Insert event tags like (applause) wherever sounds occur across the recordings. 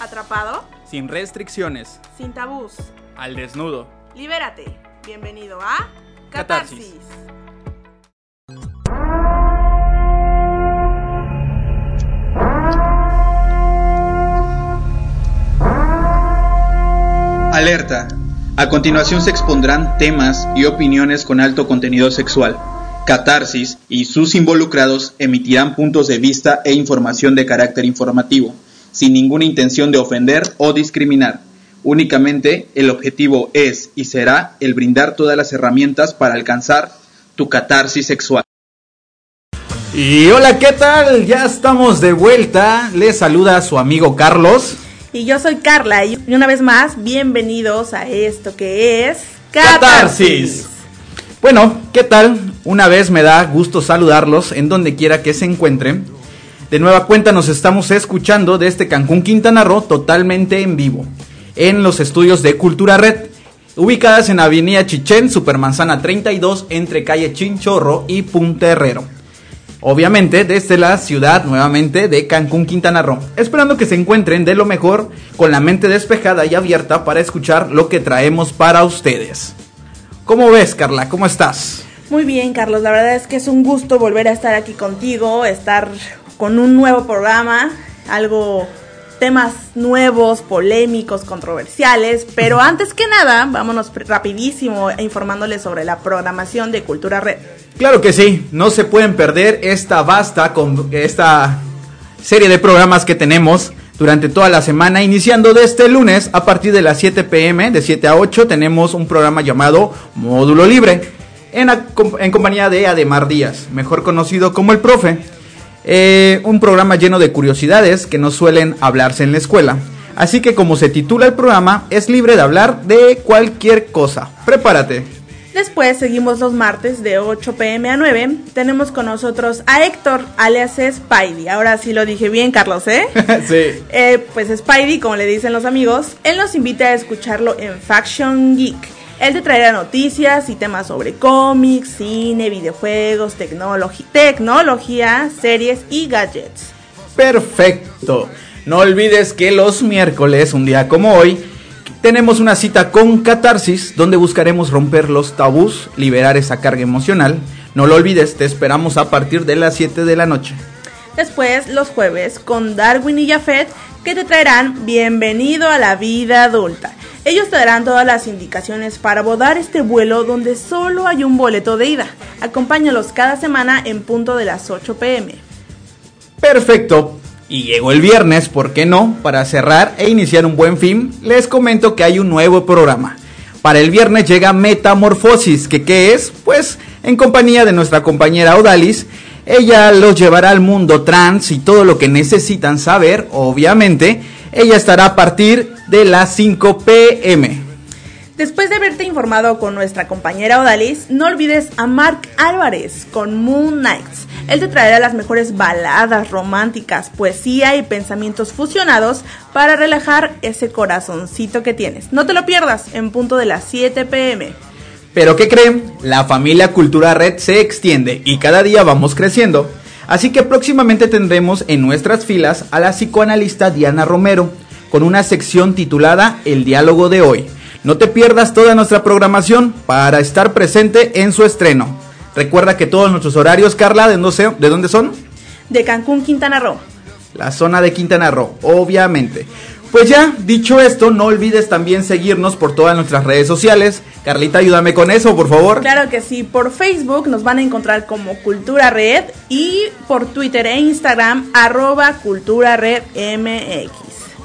Atrapado, Sin restricciones. sin tabús. Al desnudo. Libérate. Bienvenido a Catarsis. Catarsis. Alerta. A continuación se expondrán temas y opiniones con alto contenido sexual. Catarsis y sus involucrados emitirán puntos de vista e información de carácter informativo, sin ninguna intención de ofender o discriminar. Únicamente el objetivo es y será el brindar todas las herramientas para alcanzar tu catarsis sexual. Y hola, ¿qué tal? Ya estamos de vuelta. Les saluda su amigo Carlos. Y yo soy Carla y una vez más, bienvenidos a esto que es Catarsis. Bueno, ¿qué tal? Una vez me da gusto saludarlos en donde quiera que se encuentren. De nueva cuenta nos estamos escuchando desde Cancún, Quintana Roo, totalmente en vivo, en los estudios de Cultura Red, ubicadas en Avenida Chichén, Supermanzana 32, entre calle Chinchorro y Punta Herrero. Obviamente desde la ciudad nuevamente de Cancún, Quintana Roo, esperando que se encuentren de lo mejor con la mente despejada y abierta para escuchar lo que traemos para ustedes. ¿Cómo ves, Carla? ¿Cómo estás? Muy bien, Carlos. La verdad es que es un gusto volver a estar aquí contigo, estar con un nuevo programa, algo temas nuevos, polémicos, controversiales, pero antes que nada, vámonos rapidísimo informándoles sobre la programación de Cultura Red. Claro que sí, no se pueden perder esta vasta con esta serie de programas que tenemos durante toda la semana, iniciando de este lunes a partir de las 7 pm, de 7 a 8, tenemos un programa llamado Módulo Libre, en, en compañía de Ademar Díaz, mejor conocido como el profe. Eh, un programa lleno de curiosidades que no suelen hablarse en la escuela. Así que como se titula el programa, es libre de hablar de cualquier cosa. Prepárate. Después seguimos los martes de 8 pm a 9. Tenemos con nosotros a Héctor, alias Spidey. Ahora sí lo dije bien, Carlos, ¿eh? (laughs) sí. Eh, pues Spidey, como le dicen los amigos, él nos invita a escucharlo en Faction Geek. Él te traerá noticias y temas sobre cómics, cine, videojuegos, tecnología, series y gadgets. Perfecto. No olvides que los miércoles, un día como hoy, tenemos una cita con Catarsis, donde buscaremos romper los tabús, liberar esa carga emocional. No lo olvides, te esperamos a partir de las 7 de la noche. Después, los jueves, con Darwin y Jafet, que te traerán Bienvenido a la vida adulta. Ellos te darán todas las indicaciones para abordar este vuelo donde solo hay un boleto de ida. Acompáñalos cada semana en punto de las 8 pm. Perfecto. Y llegó el viernes, ¿por qué no? Para cerrar e iniciar un buen fin, les comento que hay un nuevo programa. Para el viernes llega Metamorfosis, que qué es? Pues en compañía de nuestra compañera Odalis, ella los llevará al mundo trans y todo lo que necesitan saber, obviamente, ella estará a partir de las 5 pm. Después de haberte informado con nuestra compañera Odalis, no olvides a Mark Álvarez con Moon Nights. Él te traerá las mejores baladas románticas, poesía y pensamientos fusionados para relajar ese corazoncito que tienes. No te lo pierdas en punto de las 7 pm. Pero ¿qué creen? La familia Cultura Red se extiende y cada día vamos creciendo. Así que próximamente tendremos en nuestras filas a la psicoanalista Diana Romero con una sección titulada El diálogo de hoy. No te pierdas toda nuestra programación para estar presente en su estreno. Recuerda que todos nuestros horarios, Carla, ¿de dónde, se- de dónde son? De Cancún, Quintana Roo. La zona de Quintana Roo, obviamente. Pues ya, dicho esto, no olvides también seguirnos por todas nuestras redes sociales. Carlita, ayúdame con eso, por favor. Claro que sí, por Facebook nos van a encontrar como Cultura Red y por Twitter e Instagram arroba Cultura Red MX.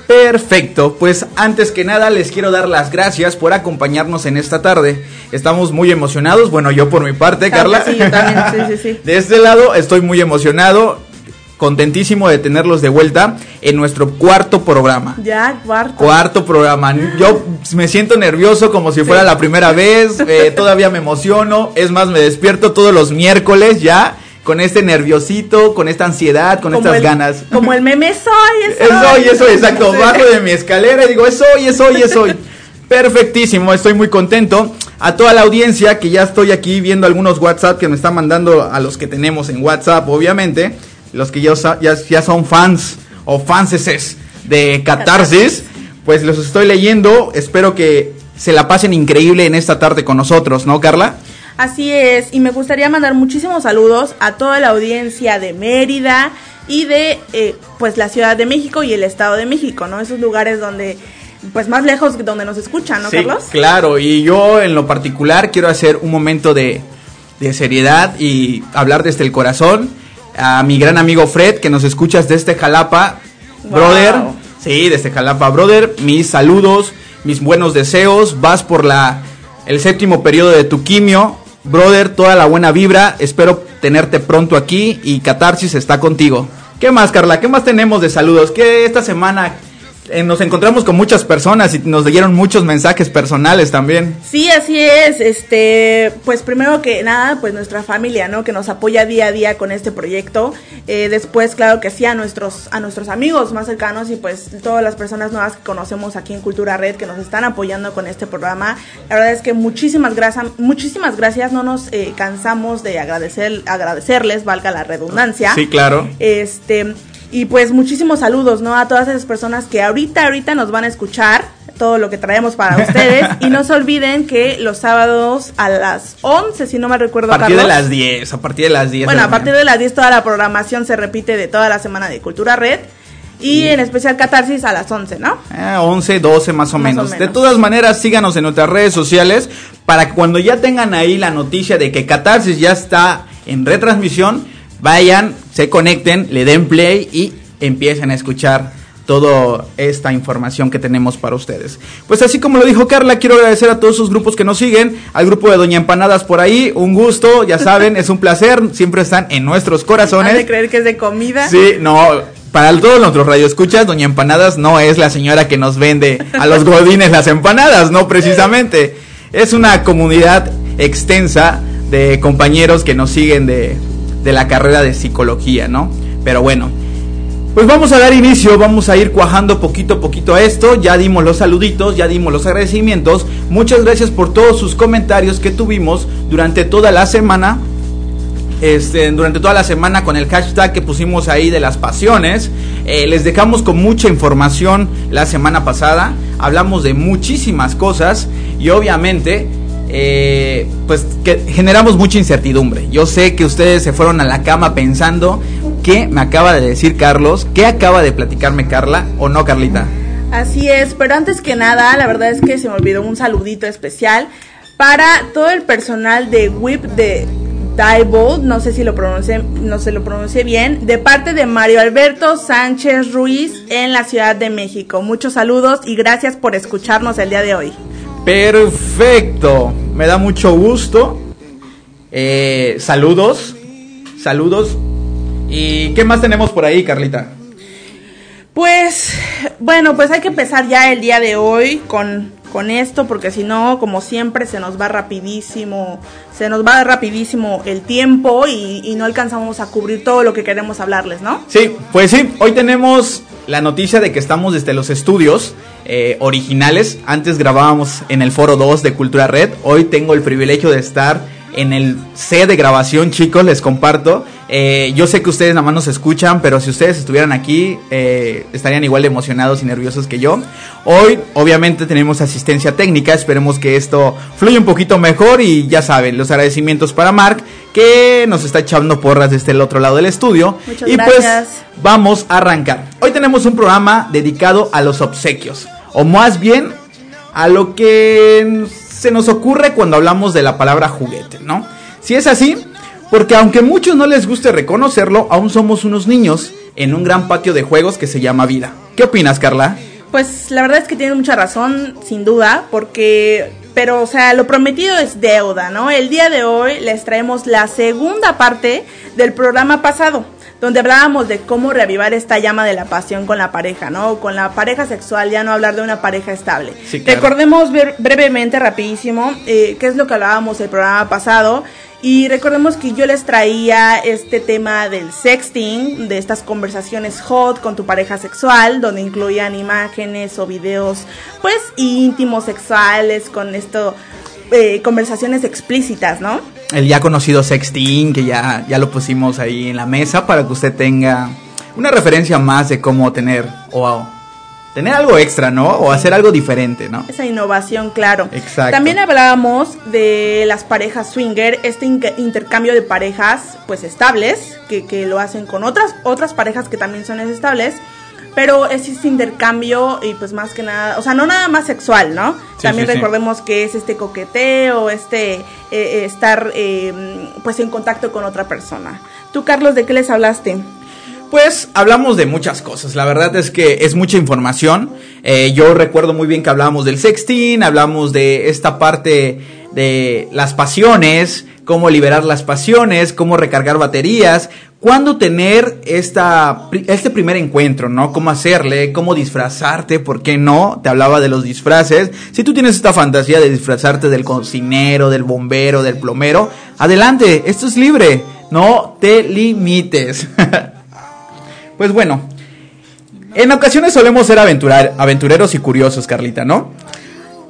Perfecto, pues antes que nada les quiero dar las gracias por acompañarnos en esta tarde. Estamos muy emocionados, bueno yo por mi parte, Carla. sí, yo también, sí, sí, sí. (laughs) De este lado estoy muy emocionado, contentísimo de tenerlos de vuelta en nuestro cuarto programa. Ya, cuarto. Cuarto programa. Yo me siento nervioso como si fuera la primera vez. eh, todavía me emociono. Es más, me despierto todos los miércoles ya con este nerviosito, con esta ansiedad, con Como estas el- ganas. Como el meme soy, es Es hoy, es hoy, exacto. Bajo de mi escalera y digo, es hoy, es hoy, es hoy. (laughs) Perfectísimo, estoy muy contento. A toda la audiencia que ya estoy aquí viendo algunos WhatsApp que me están mandando a los que tenemos en WhatsApp, obviamente. Los que ya, ya, ya son fans o fanses de Catarsis, pues los estoy leyendo. Espero que se la pasen increíble en esta tarde con nosotros, ¿no, Carla? Así es, y me gustaría mandar muchísimos saludos a toda la audiencia de Mérida y de eh, pues la Ciudad de México y el Estado de México, ¿no? Esos lugares donde pues más lejos donde nos escuchan, ¿no, sí, Carlos? Claro, y yo en lo particular quiero hacer un momento de, de seriedad y hablar desde el corazón a mi gran amigo Fred que nos escuchas desde Jalapa, Wow. brother. Sí, desde Jalapa, brother. Mis saludos, mis buenos deseos. Vas por la el séptimo periodo de tu quimio, brother. Toda la buena vibra. Espero tenerte pronto aquí y Catarsis está contigo. ¿Qué más, Carla? ¿Qué más tenemos de saludos? Que esta semana eh, nos encontramos con muchas personas y nos dieron muchos mensajes personales también. Sí, así es. Este, pues primero que nada, pues nuestra familia, ¿no? Que nos apoya día a día con este proyecto. Eh, después, claro que sí, a nuestros, a nuestros amigos más cercanos y pues todas las personas nuevas que conocemos aquí en Cultura Red que nos están apoyando con este programa. La verdad es que muchísimas gracias, muchísimas gracias. No nos eh, cansamos de agradecer, agradecerles, valga la redundancia. Sí, claro. Este, y pues muchísimos saludos, ¿no? A todas esas personas que ahorita, ahorita nos van a escuchar todo lo que traemos para (laughs) ustedes. y no se olviden que los sábados a las 11, si no me recuerdo, A partir de las 10, a partir de las 10. Bueno, a partir de las 10 toda la programación se repite de toda la semana de Cultura Red. Y en especial Catarsis a las 11, ¿no? Eh, 11, 12 más o, Más o menos. De menos. todas maneras, síganos en nuestras redes sociales para que cuando ya tengan ahí la noticia de que Catarsis ya está en retransmisión, vayan, se conecten, le den play y empiecen a escuchar toda esta información que tenemos para ustedes. Pues así como lo dijo Carla, quiero agradecer a todos esos grupos que nos siguen, al grupo de Doña Empanadas por ahí, un gusto, ya saben, es un placer, siempre están en nuestros Han corazones. de creer que es de comida. Sí, no, para todos nuestros radioescuchas, Doña Empanadas no es la señora que nos vende a los godines las empanadas, no precisamente. Es una comunidad extensa de compañeros que nos siguen de, de la carrera de psicología, ¿no? Pero bueno, pues vamos a dar inicio, vamos a ir cuajando poquito a poquito a esto. Ya dimos los saluditos, ya dimos los agradecimientos. Muchas gracias por todos sus comentarios que tuvimos durante toda la semana este, durante toda la semana con el hashtag que pusimos ahí de las pasiones. Eh, les dejamos con mucha información la semana pasada. Hablamos de muchísimas cosas y obviamente eh, pues que generamos mucha incertidumbre. Yo sé que ustedes se fueron a la cama pensando qué me acaba de decir Carlos, qué acaba de platicarme Carla o no Carlita. Así es, pero antes que nada, la verdad es que se me olvidó un saludito especial para todo el personal de WIP de Diebold, no sé si lo pronuncié, no se lo pronuncié bien, de parte de Mario Alberto Sánchez Ruiz en la Ciudad de México. Muchos saludos y gracias por escucharnos el día de hoy. Perfecto, me da mucho gusto. Eh, saludos, saludos. ¿Y qué más tenemos por ahí, Carlita? Pues, bueno, pues hay que empezar ya el día de hoy con, con esto, porque si no, como siempre, se nos va rapidísimo, se nos va rapidísimo el tiempo y, y no alcanzamos a cubrir todo lo que queremos hablarles, ¿no? Sí, pues sí, hoy tenemos la noticia de que estamos desde los estudios eh, originales. Antes grabábamos en el foro 2 de Cultura Red. Hoy tengo el privilegio de estar en el C de grabación, chicos, les comparto. Eh, yo sé que ustedes nada más nos escuchan, pero si ustedes estuvieran aquí, eh, estarían igual de emocionados y nerviosos que yo. Hoy, obviamente, tenemos asistencia técnica. Esperemos que esto fluya un poquito mejor. Y ya saben, los agradecimientos para Mark, que nos está echando porras desde el otro lado del estudio. Muchas y gracias. pues, vamos a arrancar. Hoy tenemos un programa dedicado a los obsequios. O más bien, a lo que se nos ocurre cuando hablamos de la palabra juguete, ¿no? Si es así, porque aunque a muchos no les guste reconocerlo, aún somos unos niños en un gran patio de juegos que se llama vida. ¿Qué opinas, Carla? Pues la verdad es que tienen mucha razón, sin duda, porque, pero, o sea, lo prometido es deuda, ¿no? El día de hoy les traemos la segunda parte del programa pasado, donde hablábamos de cómo reavivar esta llama de la pasión con la pareja, ¿no? Con la pareja sexual, ya no hablar de una pareja estable. Sí, claro. Recordemos brevemente, rapidísimo, eh, qué es lo que hablábamos el programa pasado. Y recordemos que yo les traía este tema del sexting, de estas conversaciones hot con tu pareja sexual, donde incluían imágenes o videos, pues íntimos, sexuales, con esto, eh, conversaciones explícitas, ¿no? El ya conocido sexting, que ya, ya lo pusimos ahí en la mesa para que usted tenga una referencia más de cómo tener o tener algo extra, ¿no? O hacer algo diferente, ¿no? Esa innovación, claro. Exacto. También hablábamos de las parejas swinger, este intercambio de parejas, pues estables, que, que lo hacen con otras, otras parejas que también son estables pero es este intercambio y pues más que nada, o sea, no nada más sexual, ¿no? También recordemos que es este coqueteo, este eh, eh, estar eh, pues en contacto con otra persona. Tú, Carlos, ¿de qué les hablaste? Pues hablamos de muchas cosas, la verdad es que es mucha información. yo recuerdo muy bien que hablábamos del sexting, hablamos de esta parte de las pasiones, cómo liberar las pasiones, cómo recargar baterías, cuándo tener esta, este primer encuentro, ¿no? Cómo hacerle, cómo disfrazarte, ¿por qué no? Te hablaba de los disfraces. Si tú tienes esta fantasía de disfrazarte del cocinero, del bombero, del plomero, adelante, esto es libre, no te limites. (laughs) pues bueno, en ocasiones solemos ser aventurar, aventureros y curiosos, Carlita, ¿no?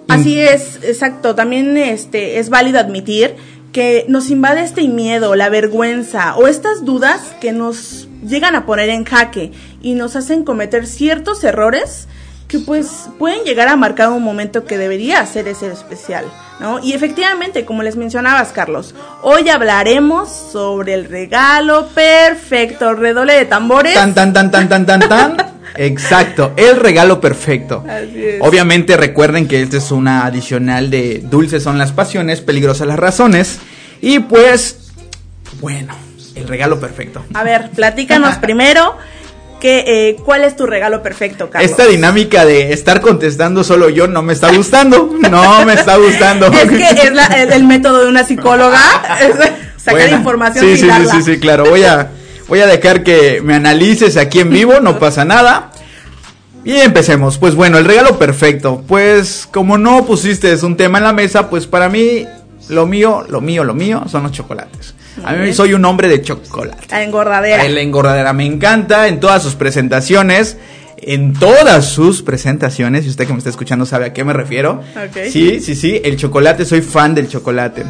Así es, exacto. También este es válido admitir que nos invade este miedo, la vergüenza o estas dudas que nos llegan a poner en jaque y nos hacen cometer ciertos errores que pues pueden llegar a marcar un momento que debería ser ese especial, ¿no? Y efectivamente, como les mencionabas, Carlos, hoy hablaremos sobre el regalo perfecto, redoble de tambores. Tan tan tan tan tan tan tan. Exacto, el regalo perfecto. Obviamente recuerden que este es una adicional de Dulces son las pasiones, peligrosas las razones. Y pues, bueno, el regalo perfecto. A ver, platícanos (laughs) primero. Que, eh, ¿Cuál es tu regalo perfecto, Carlos? Esta dinámica de estar contestando solo yo no me está gustando. (laughs) No me está gustando. es que es, el método de una psicóloga. (laughs) sacar información. Sí, sí, sí, sí, sí, claro. Voy a, Voy a dejar que me analices aquí en vivo, no pasa nada. Y empecemos. Pues bueno, el regalo perfecto. Pues como no pusiste un tema en la mesa, pues para mí lo mío, lo mío, lo mío son los chocolates. A mí soy un hombre de chocolate. La engordadera. La engordadera me encanta en todas sus presentaciones. En todas sus presentaciones, y usted que me está escuchando sabe a qué me refiero. Sí, sí, sí, el chocolate, soy fan del chocolate.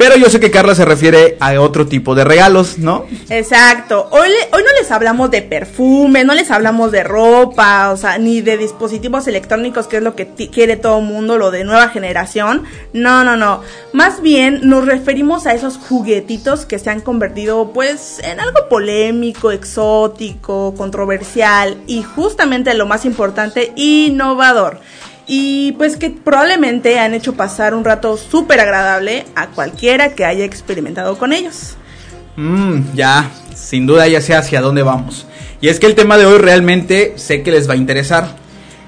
Pero yo sé que Carla se refiere a otro tipo de regalos, ¿no? Exacto. Hoy, hoy no les hablamos de perfume, no les hablamos de ropa, o sea, ni de dispositivos electrónicos, que es lo que quiere todo el mundo, lo de nueva generación. No, no, no. Más bien nos referimos a esos juguetitos que se han convertido, pues, en algo polémico, exótico, controversial y justamente lo más importante, innovador y pues que probablemente han hecho pasar un rato súper agradable a cualquiera que haya experimentado con ellos. Mmm, ya, sin duda ya sé hacia dónde vamos. Y es que el tema de hoy realmente sé que les va a interesar.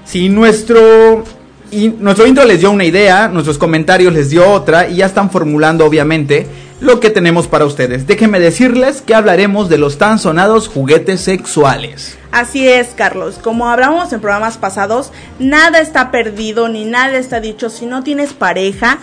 Si nuestro, y nuestro intro les dio una idea, nuestros comentarios les dio otra y ya están formulando obviamente lo que tenemos para ustedes. Déjenme decirles que hablaremos de los tan sonados juguetes sexuales. Así es, Carlos. Como hablamos en programas pasados, nada está perdido ni nada está dicho si no tienes pareja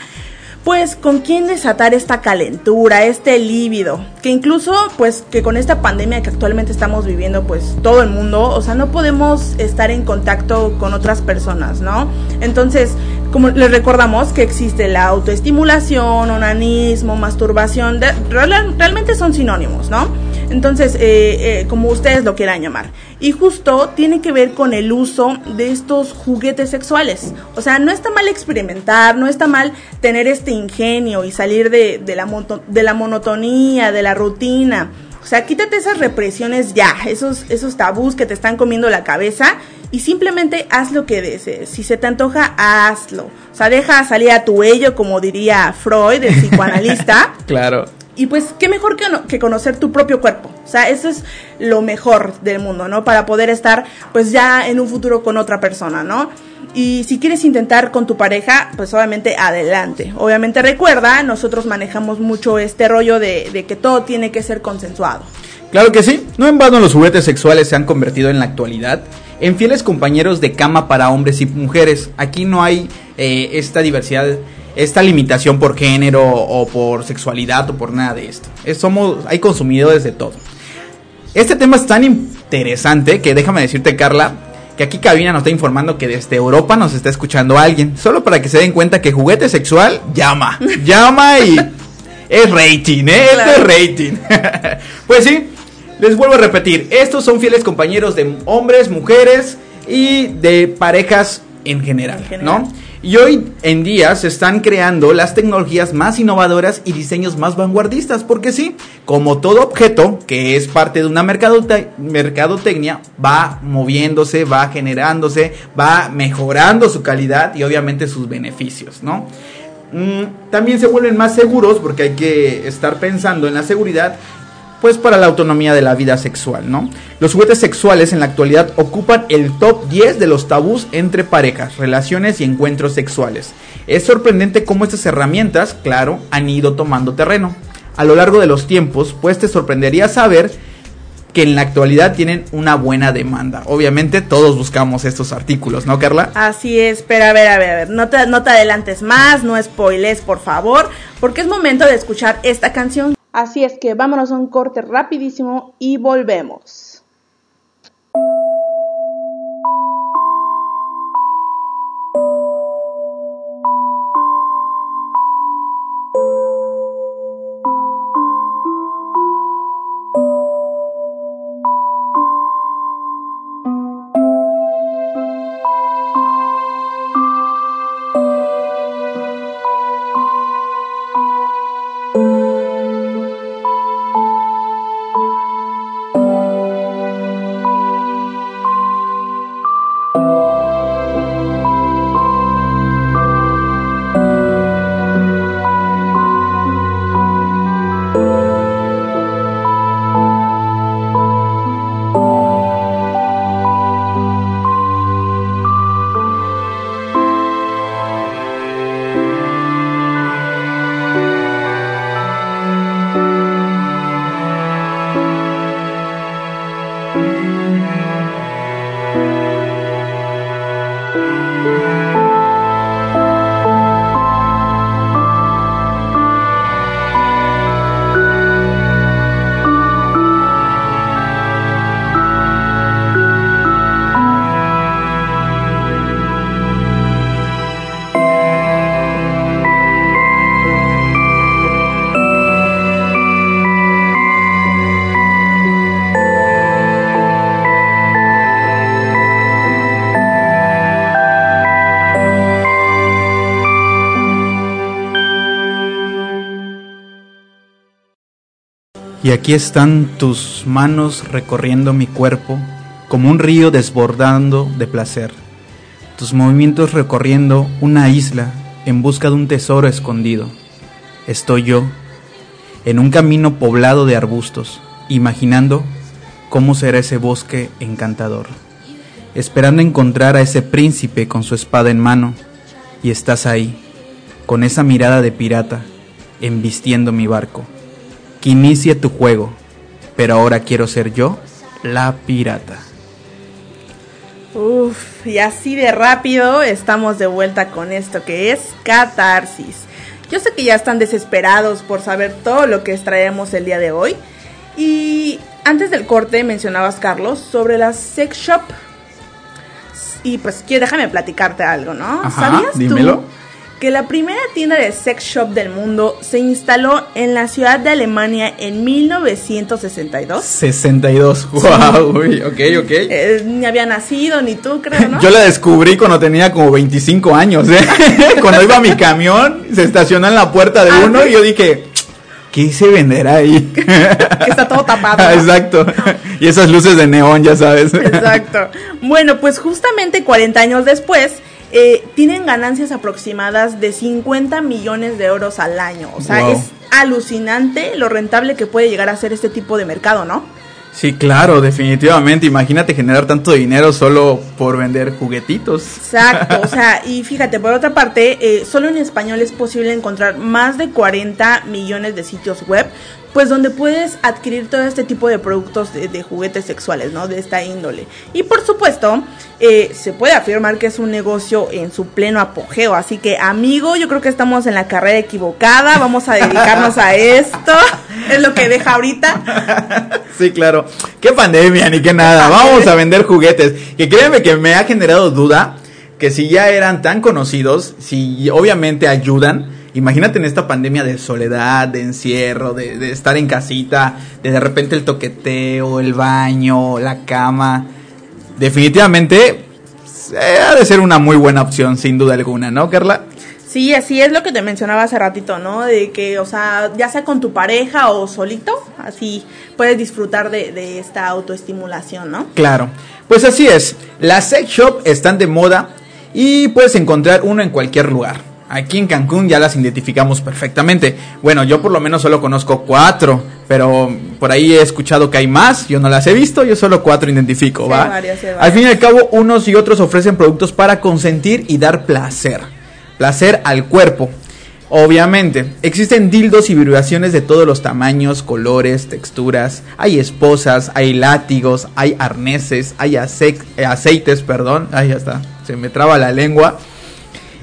pues con quién desatar esta calentura, este lívido, que incluso pues que con esta pandemia que actualmente estamos viviendo pues todo el mundo, o sea, no podemos estar en contacto con otras personas, ¿no? Entonces, como les recordamos que existe la autoestimulación, onanismo, masturbación, realmente son sinónimos, ¿no? Entonces, eh, eh, como ustedes lo quieran llamar. Y justo tiene que ver con el uso de estos juguetes sexuales. O sea, no está mal experimentar, no está mal tener este ingenio y salir de, la, de la monotonía, de la rutina. O sea, quítate esas represiones ya, esos, esos tabús que te están comiendo la cabeza y simplemente haz lo que desees. Si se te antoja, hazlo. O sea, deja salir a tu ello, como diría Freud, el psicoanalista. (laughs) claro. Y pues, qué mejor que, que conocer tu propio cuerpo. O sea, eso es lo mejor del mundo, ¿no? Para poder estar, pues, ya en un futuro con otra persona, ¿no? Y si quieres intentar con tu pareja, pues obviamente adelante. Obviamente recuerda, nosotros manejamos mucho este rollo de, de que todo tiene que ser consensuado. Claro que sí, no en vano los juguetes sexuales se han convertido en la actualidad en fieles compañeros de cama para hombres y mujeres. Aquí no hay eh, esta diversidad esta limitación por género o por sexualidad o por nada de esto. somos, hay consumidores de todo. Este tema es tan interesante que déjame decirte, Carla, que aquí Cabina nos está informando que desde Europa nos está escuchando alguien. Solo para que se den cuenta que juguete sexual llama. (laughs) llama y es rating, ¿eh? es rating. (laughs) pues sí, les vuelvo a repetir. Estos son fieles compañeros de hombres, mujeres y de parejas en general, ¿no? Y hoy en día se están creando las tecnologías más innovadoras y diseños más vanguardistas, porque sí, como todo objeto que es parte de una mercadotecnia, va moviéndose, va generándose, va mejorando su calidad y obviamente sus beneficios, ¿no? Mm, también se vuelven más seguros porque hay que estar pensando en la seguridad pues para la autonomía de la vida sexual, ¿no? Los juguetes sexuales en la actualidad ocupan el top 10 de los tabús entre parejas, relaciones y encuentros sexuales. Es sorprendente cómo estas herramientas, claro, han ido tomando terreno. A lo largo de los tiempos, pues te sorprendería saber que en la actualidad tienen una buena demanda. Obviamente todos buscamos estos artículos, ¿no, Carla? Así es, pero a ver, a ver, a ver, no te, adelantes más, no spoiles, por favor, porque es momento de escuchar esta canción. Así es que vámonos a un corte rapidísimo y volvemos. Aquí están tus manos recorriendo mi cuerpo como un río desbordando de placer. Tus movimientos recorriendo una isla en busca de un tesoro escondido. Estoy yo, en un camino poblado de arbustos, imaginando cómo será ese bosque encantador, esperando encontrar a ese príncipe con su espada en mano, y estás ahí, con esa mirada de pirata, embistiendo mi barco que inicie tu juego, pero ahora quiero ser yo la pirata. Uf, y así de rápido estamos de vuelta con esto que es catarsis. Yo sé que ya están desesperados por saber todo lo que traemos el día de hoy. Y antes del corte mencionabas, Carlos, sobre la sex shop. Y pues quiero déjame platicarte algo, ¿no? ¿Sabías dímelo que la primera tienda de sex shop del mundo se instaló en la ciudad de Alemania en 1962. 62, wow, ok, ok. Eh, ni había nacido, ni tú, creo, ¿no? (laughs) Yo la descubrí cuando tenía como 25 años, ¿eh? (laughs) cuando iba a mi camión, se estacionó en la puerta de ah, uno y yo dije, ¿qué hice vender ahí? (laughs) que está todo tapado. Exacto. Y esas luces de neón, ya sabes. Exacto. Bueno, pues justamente 40 años después eh, tienen ganancias aproximadas de 50 millones de euros al año. O sea, es alucinante lo rentable que puede llegar a ser este tipo de mercado, ¿no? Sí, claro, definitivamente. Imagínate generar tanto dinero solo por vender juguetitos. Exacto, o (laughs) sea, y fíjate, por otra parte, eh, solo en español es posible encontrar más de 40 millones de sitios web pues donde puedes adquirir todo este tipo de productos de, juguetes sexuales, ¿no? De esta índole. Y por supuesto, eh, se puede afirmar que es un negocio en su pleno apogeo. Así que, amigo, yo creo que estamos en la carrera equivocada. Vamos a dedicarnos a esto. Es lo que deja ahorita. Sí, claro. Qué pandemia, ni qué nada. Vamos a vender juguetes. Que créeme que me ha generado duda que si ya eran tan conocidos, si obviamente ayudan Imagínate en esta pandemia de soledad, de encierro, de, estar en casita, de de repente el toqueteo, el baño, la cama. Definitivamente eh, ha de ser una muy buena opción, sin duda alguna, ¿no, Carla? Sí, así es lo que te mencionaba hace ratito, ¿no? De que, o sea, ya sea con tu pareja o solito, así puedes disfrutar de, de esta autoestimulación, ¿no? Claro, pues así es. Las sex shop están de moda y puedes encontrar uno en cualquier lugar. Aquí en Cancún ya las identificamos perfectamente. Bueno, yo por lo menos solo conozco cuatro, pero por ahí he escuchado que hay más. Yo no las he visto, yo solo cuatro identifico, ¿va? Al fin y al cabo, unos y otros ofrecen productos para consentir y dar placer. Placer al cuerpo. Obviamente, existen dildos y vibraciones de todos los tamaños, colores, texturas. Hay esposas, hay látigos, hay arneses, hay ace- aceites, perdón. Ahí ya está, se me traba la lengua.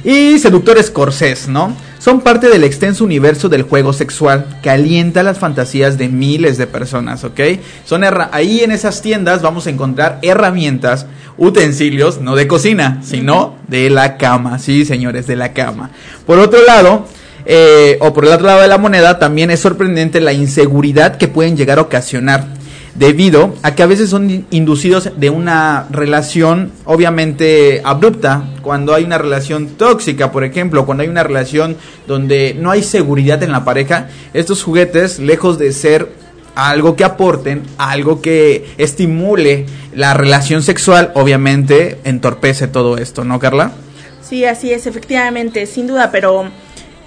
Y seductores corsés, ¿no? Son parte del extenso universo del juego sexual que alienta las fantasías de miles de personas, ¿ok? Son ahí en esas tiendas vamos a encontrar herramientas, utensilios, no de cocina, sino de la cama, sí, señores, de la cama. Por otro lado, eh, o por el otro lado de la moneda, también es sorprendente la inseguridad que pueden llegar a ocasionar debido a que a veces son in- inducidos de una relación obviamente abrupta, cuando hay una relación tóxica, por ejemplo, cuando hay una relación donde no hay seguridad en la pareja, estos juguetes, lejos de ser algo que aporten, algo que estimule la relación sexual, obviamente entorpece todo esto, ¿no, Carla? Sí, así es, efectivamente, sin duda, pero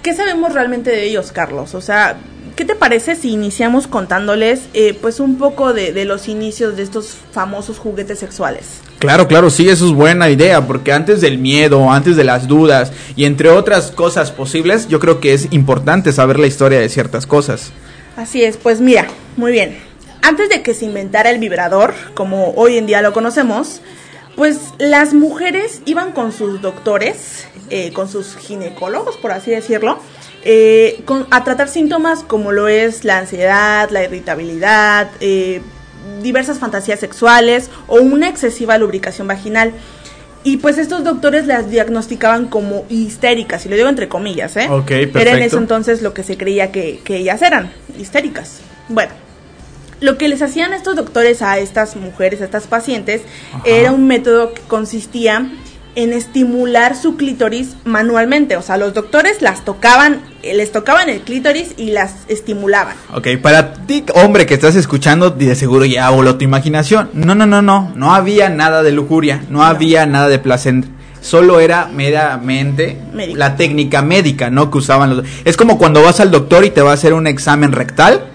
¿qué sabemos realmente de ellos, Carlos? O sea, ¿qué te parece si iniciamos contándoles eh, pues un poco de, de los inicios de estos famosos juguetes sexuales? Claro, claro, sí, eso es buena idea, porque antes del miedo, antes de las dudas y entre otras cosas posibles, yo creo que es importante saber la historia de ciertas cosas. Así es, pues mira, muy bien. Antes de que se inventara el vibrador, como hoy en día lo conocemos, pues las mujeres iban con sus doctores, eh, con sus ginecólogos, por así decirlo, eh, con- a tratar síntomas como lo es la ansiedad, la irritabilidad, eh, diversas fantasías sexuales o una excesiva lubricación vaginal. Y pues estos doctores las diagnosticaban como histéricas, y lo digo entre comillas, ¿eh? Ok, Era en perfecto. eso entonces lo que se creía que, que ellas eran, histéricas. Bueno, lo que les hacían estos doctores a estas mujeres, a estas pacientes, Ajá. era un método que consistía en estimular su clítoris manualmente. O sea, los doctores las tocaban, eh, les tocaban el clítoris y las estimulaban. Ok, para ti, hombre que estás escuchando, de seguro ya voló tu imaginación. No, no, no, no, no había nada de lujuria, no, había nada de placer. Solo era meramente la técnica médica, ¿no? Que usaban los... Es como cuando vas al doctor y te va a hacer un examen rectal.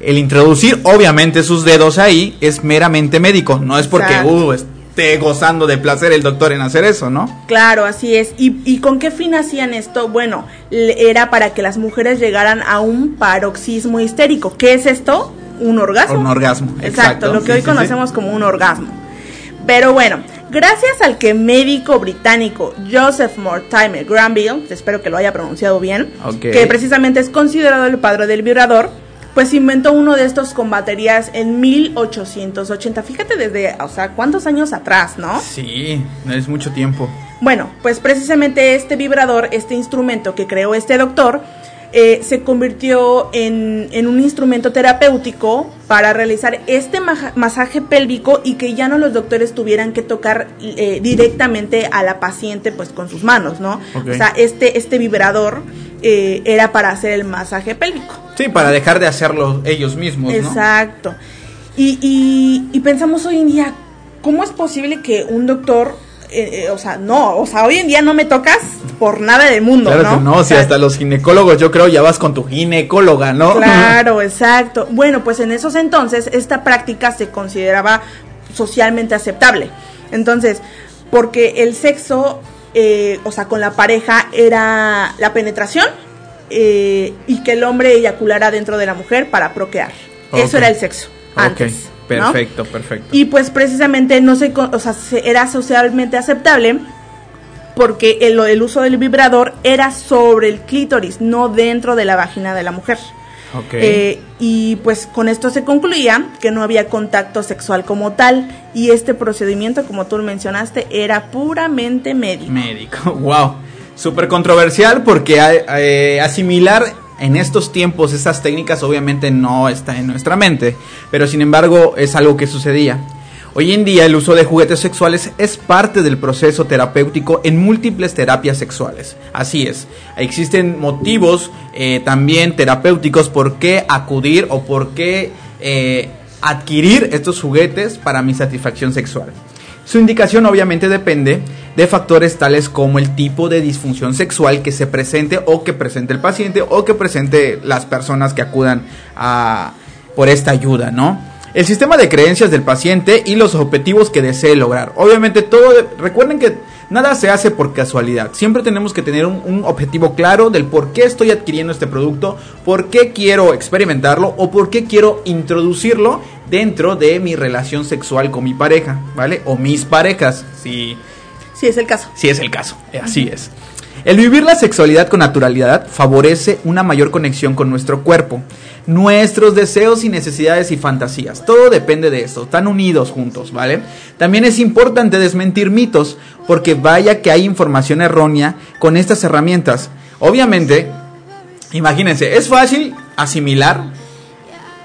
El introducir, obviamente, sus dedos ahí es meramente médico. No es porque, Exacto. uh, esté gozando de placer el doctor en hacer eso, ¿no? Claro, así es. ¿Y, y con qué fin hacían esto? Bueno, era para que las mujeres llegaran a un paroxismo histérico. ¿Qué es esto? Un orgasmo. Un orgasmo, Exacto, exacto. lo que Sí, hoy sí, sí. conocemos como un orgasmo. Pero bueno, gracias al que médico británico Joseph Mortimer Granville, espero que lo haya pronunciado bien, que precisamente es considerado el padre del vibrador, pues inventó uno de estos con baterías en 1880. Fíjate desde, o sea, cuántos años atrás, ¿no? Sí, no es mucho tiempo. Bueno, pues precisamente este vibrador, este instrumento que creó este doctor, eh, se convirtió en, en un instrumento terapéutico para realizar este masaje pélvico y que ya no los doctores tuvieran que tocar eh, directamente a la paciente pues con sus manos, ¿no? O sea, este, este vibrador eh, era para hacer el masaje pélvico. Sí, para dejar de hacerlo ellos mismos, ¿no? Exacto. Y, y, y pensamos hoy en día, ¿cómo es posible que un doctor, eh, eh, o sea, no, o sea, hoy en día no me tocas por nada del mundo, Claro ¿no? que no, O si hasta los ginecólogos yo creo ya vas con tu ginecóloga, ¿no? Claro, (laughs) exacto. Bueno, pues en esos entonces esta práctica se consideraba socialmente aceptable. Entonces, porque el sexo, eh, o sea, con la pareja era la penetración eh, y que el hombre eyaculara dentro de la mujer para procrear. Eso era el sexo. Antes, perfecto, perfecto. Y pues precisamente no se, o sea, se- era socialmente aceptable porque el, el uso del vibrador era sobre el clítoris, no dentro de la vagina de la mujer. Ok. Eh, y pues con esto se concluía que no había contacto sexual como tal y este procedimiento, como tú mencionaste, era puramente médico. Médico, (laughs) wow. Súper controversial porque eh, asimilar en estos tiempos estas técnicas obviamente no está en nuestra mente, pero sin embargo es algo que sucedía. Hoy en día el uso de juguetes sexuales es parte del proceso terapéutico en múltiples terapias sexuales. Así es, existen motivos eh, también terapéuticos por qué acudir o por qué eh, adquirir estos juguetes para mi satisfacción sexual. Su indicación obviamente depende de factores tales como el tipo de disfunción sexual que se presente o que presente el paciente o que presente las personas que acudan a, por esta ayuda, ¿no? El sistema de creencias del paciente y los objetivos que desee lograr. Obviamente todo, recuerden que nada se hace por casualidad. Siempre tenemos que tener un, un, objetivo claro del por qué estoy adquiriendo este producto, por qué quiero experimentarlo o por qué quiero introducirlo dentro de mi relación sexual con mi pareja, ¿vale? O mis parejas, si... Si es el caso. Si es el caso, así es. El vivir la sexualidad con naturalidad favorece una mayor conexión con nuestro cuerpo, nuestros deseos y necesidades y fantasías. Todo depende de eso, están unidos juntos, ¿vale? También es importante desmentir mitos, porque vaya que hay información errónea con estas herramientas. Obviamente, imagínense, es fácil asimilar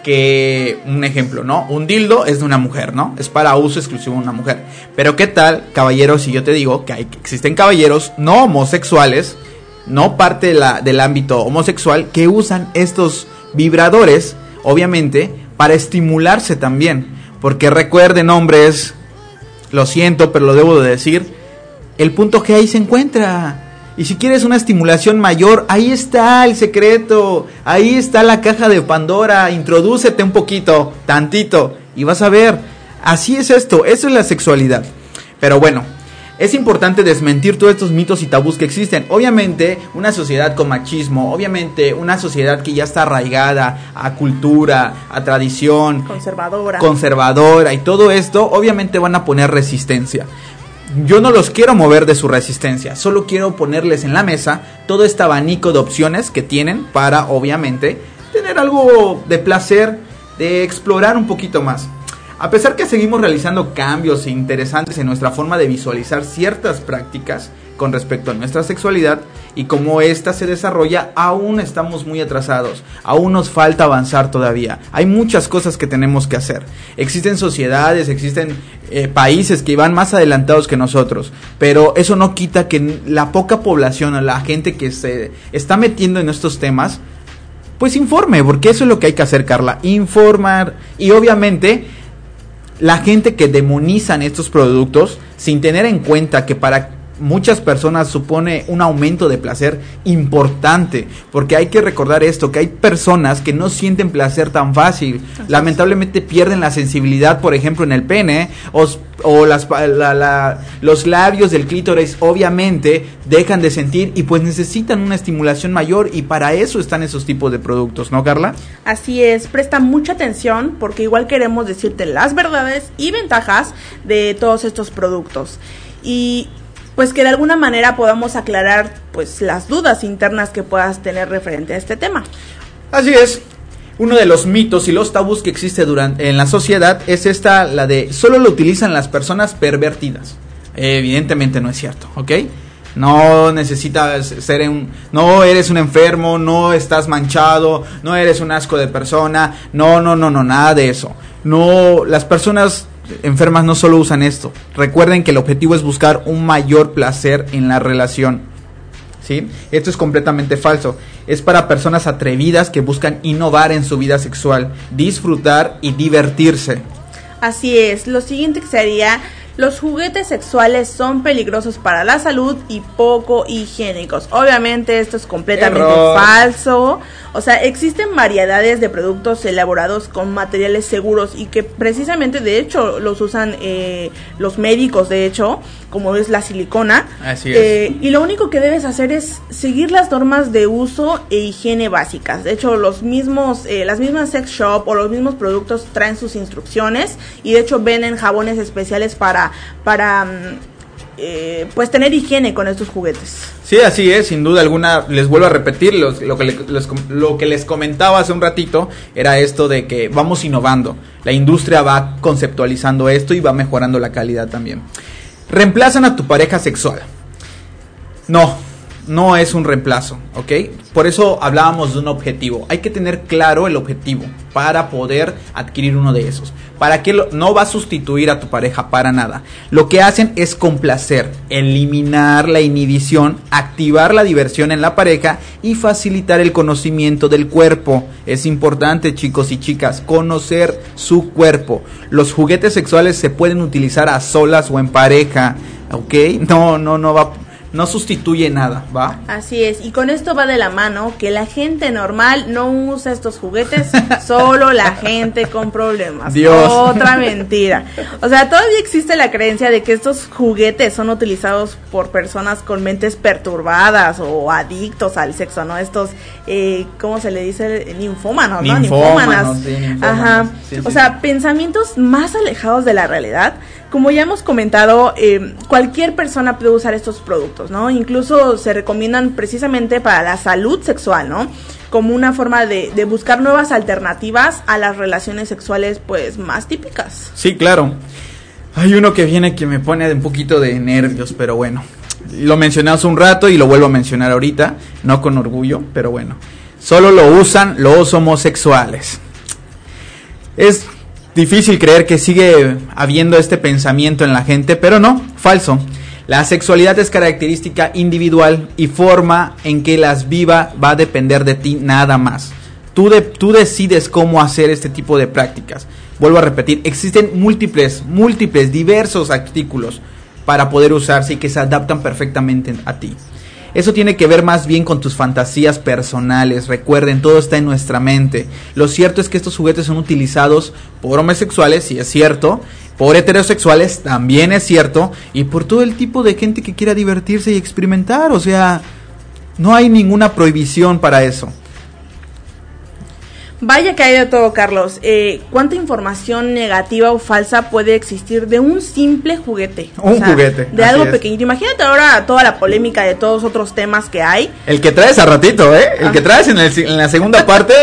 que un ejemplo, ¿no? Un dildo es de una mujer, ¿no? Es para uso exclusivo de una mujer. Pero ¿qué tal, caballeros, si yo te digo que, hay, existen caballeros no homosexuales, no parte del ámbito homosexual, que usan estos vibradores, obviamente, para estimularse también. Porque recuerden, hombres, lo siento, pero lo debo de decir, el punto G ahí se encuentra. Y si quieres una estimulación mayor, ahí está el secreto, ahí está la caja de Pandora, introdúcete un poquito, tantito, y vas a ver, así es esto, eso es la sexualidad. Pero bueno, es importante desmentir todos estos mitos y tabús que existen. Obviamente, una sociedad con machismo, obviamente, una sociedad que ya está arraigada a cultura, a tradición, conservadora. conservadora y todo esto, obviamente van a poner resistencia yo no los quiero mover de su resistencia, solo quiero ponerles en la mesa todo este abanico de opciones que tienen para, obviamente, tener algo de placer, de explorar un poquito más. A pesar que seguimos realizando cambios interesantes en nuestra forma de visualizar ciertas prácticas con respecto a nuestra sexualidad y cómo ésta se desarrolla, aún estamos muy atrasados, aún nos falta avanzar todavía. Hay muchas cosas que tenemos que hacer. Existen sociedades, existen eh, países que van más adelantados que nosotros, pero eso no quita que la poca población, la gente que se está metiendo en estos temas, pues informe, porque eso es lo que hay que hacer, Carla, informar y obviamente la gente que demonizan estos productos sin tener en cuenta que para muchas personas supone un aumento de placer importante, porque hay que recordar esto, que hay personas que no sienten placer tan fácil, lamentablemente pierden la sensibilidad, por ejemplo, en el pene, o, o las, la, la, los labios del clítoris obviamente dejan de sentir y pues necesitan una estimulación mayor y para eso están esos tipos de productos, ¿no, Carla? Así es, presta mucha atención porque igual queremos decirte las verdades y ventajas de todos estos productos. Y pues que de alguna manera podamos aclarar pues las dudas internas que puedas tener referente a este tema. Así es. Uno de los mitos y los tabús que existe durante, en la sociedad es esta, la de solo lo utilizan las personas pervertidas. evidentemente no es cierto, ¿ok? No necesitas ser un, no eres un enfermo, no estás manchado, no eres un asco de persona, no, no, no, no, nada de eso. No, las personas enfermas no solo usan esto. Recuerden que el objetivo es buscar un mayor placer en la relación. ¿Sí? Esto es completamente falso. Es para personas atrevidas que buscan innovar en su vida sexual, disfrutar y divertirse. Así es. Lo siguiente que sería los juguetes sexuales son peligrosos para la salud y poco higiénicos. Obviamente esto es completamente Error. falso. O sea, existen variedades de productos elaborados con materiales seguros y que precisamente de hecho los usan eh, los médicos, de hecho, como es la silicona. Así es. Eh, y lo único que debes hacer es seguir las normas de uso e higiene básicas. De hecho, los mismos, eh, las mismas sex shop o los mismos productos traen sus instrucciones y de hecho venden jabones especiales para, para mm, eh, pues tener higiene con estos juguetes. Sí, así es, sin duda alguna. Les vuelvo a repetir lo, que le- les, lo que les comentaba hace un ratito era esto de que vamos innovando. La industria va conceptualizando esto y va mejorando la calidad también. Reemplazan a tu pareja sexual. No, no es un reemplazo, ¿ok? Por eso hablábamos de un objetivo. Hay que tener claro el objetivo para poder adquirir uno de esos. Para que no va a sustituir a tu pareja para nada. Lo que hacen es complacer, eliminar la inhibición, activar la diversión en la pareja y facilitar el conocimiento del cuerpo. Es importante, chicos y chicas, conocer su cuerpo. Los juguetes sexuales se pueden utilizar a solas o en pareja, ¿ok? No, no, no va no sustituye nada, ¿va? Así es, y con esto va de la mano que la gente normal no usa estos juguetes, (laughs) solo la gente con problemas. Dios. Otra mentira. O sea, todavía existe la creencia de que estos juguetes son utilizados por personas con mentes perturbadas o adictos al sexo, ¿no? Estos, eh, ¿cómo se le dice? Ninfómanos, ¿no? Ninfómanos. Ajá. o sea, pensamientos más alejados de la realidad como ya hemos comentado, eh, cualquier persona puede usar estos productos, ¿no? Incluso se recomiendan precisamente para la salud sexual, ¿no? Como una forma de, buscar nuevas alternativas a las relaciones sexuales, pues, más típicas. Sí, claro. Hay uno que viene que me pone un poquito de nervios, pero bueno. Lo mencioné hace un rato y lo vuelvo a mencionar ahorita, no con orgullo, pero bueno. Solo lo usan los homosexuales. Es difícil creer que sigue habiendo este pensamiento en la gente, pero no, falso. La sexualidad es característica individual y forma en que las viva va a depender de ti nada más. Tú, de, tú decides cómo hacer este tipo de prácticas. Vuelvo a repetir, existen múltiples, múltiples, diversos artículos para poder usarse y que se adaptan perfectamente a ti. Eso tiene que ver más bien con tus fantasías personales. Recuerden, todo está en nuestra mente. Lo cierto es que estos juguetes son utilizados por homosexuales, si es cierto, por heterosexuales, también es cierto, y por todo el tipo de gente que quiera divertirse y experimentar. O sea, no hay ninguna prohibición para eso. Vaya que hay de todo, Carlos. Eh, ¿Cuánta información negativa o falsa puede existir de un simple juguete? Un juguete. De algo pequeñito. Imagínate ahora toda la polémica de todos otros temas que hay. El que traes a ratito, ¿eh? El que ah. traes en, en la segunda parte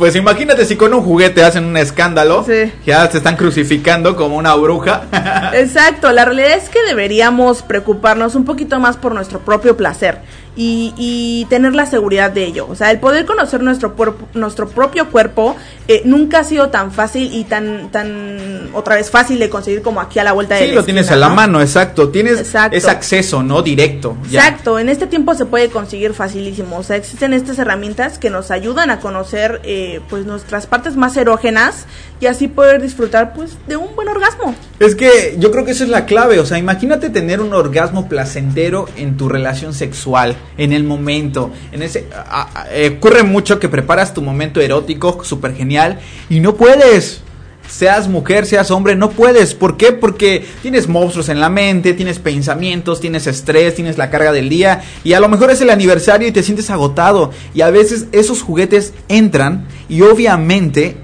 pues imagínate si con un juguete hacen un escándalo, ya se están crucificando como una bruja. (laughs) Exacto, la realidad es que deberíamos preocuparnos un poquito más por nuestro propio placer y, tener la seguridad de ello. O sea, el poder conocer nuestro, nuestro propio cuerpo eh, nunca ha sido tan fácil y tan, tan, otra vez fácil de conseguir como aquí a la vuelta de Sí, lo tienes a la mano, exacto. Tienes ese acceso, ¿no? Directo. Exacto, en este tiempo se puede conseguir facilísimo. O sea, existen estas herramientas que nos ayudan a conocer eh, pues nuestras partes más erógenas y así poder disfrutar pues de un buen orgasmo. Es que yo creo que esa es la clave, o sea, imagínate tener un orgasmo placentero en tu relación sexual, en el momento, en ese eh, ocurre mucho que preparas tu momento erótico súper genial y no puedes. Seas mujer, seas hombre, no puedes. ¿Por qué? Porque tienes monstruos en la mente, tienes pensamientos, tienes estrés, tienes la carga del día y a lo mejor es el aniversario y te sientes agotado. Y a veces esos juguetes entran y obviamente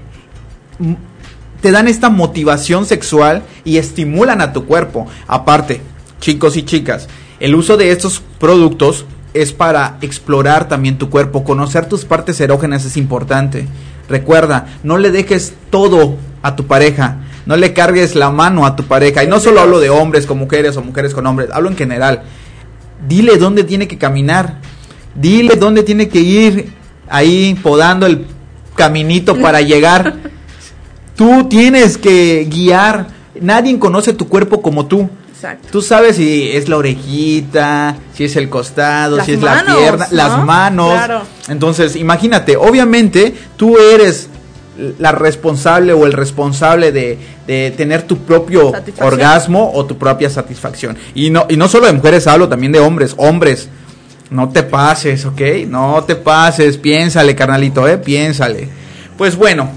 te dan esta motivación sexual y estimulan a tu cuerpo. Aparte, chicos y chicas, el uso de estos productos es para explorar también tu cuerpo, conocer tus partes erógenas es importante. Recuerda, no le dejes todo a tu pareja, no le cargues la mano a tu pareja. Y no solo hablo de hombres con mujeres o mujeres con hombres, hablo en general. Dile dónde tiene que caminar, dile dónde tiene que ir ahí podando el caminito para llegar. (laughs) Tú tienes que guiar. Nadie conoce tu cuerpo como tú. Exacto. Tú sabes si es la orejita, si es el costado, si es la pierna, las manos. Claro. Entonces, imagínate, obviamente tú eres la responsable o el responsable de, de tener tu propio orgasmo o tu propia satisfacción. Y no, y no solo de mujeres hablo, también de hombres. Hombres, no te pases, ¿ok? No te pases, piénsale, carnalito, ¿eh? Piénsale. Pues bueno,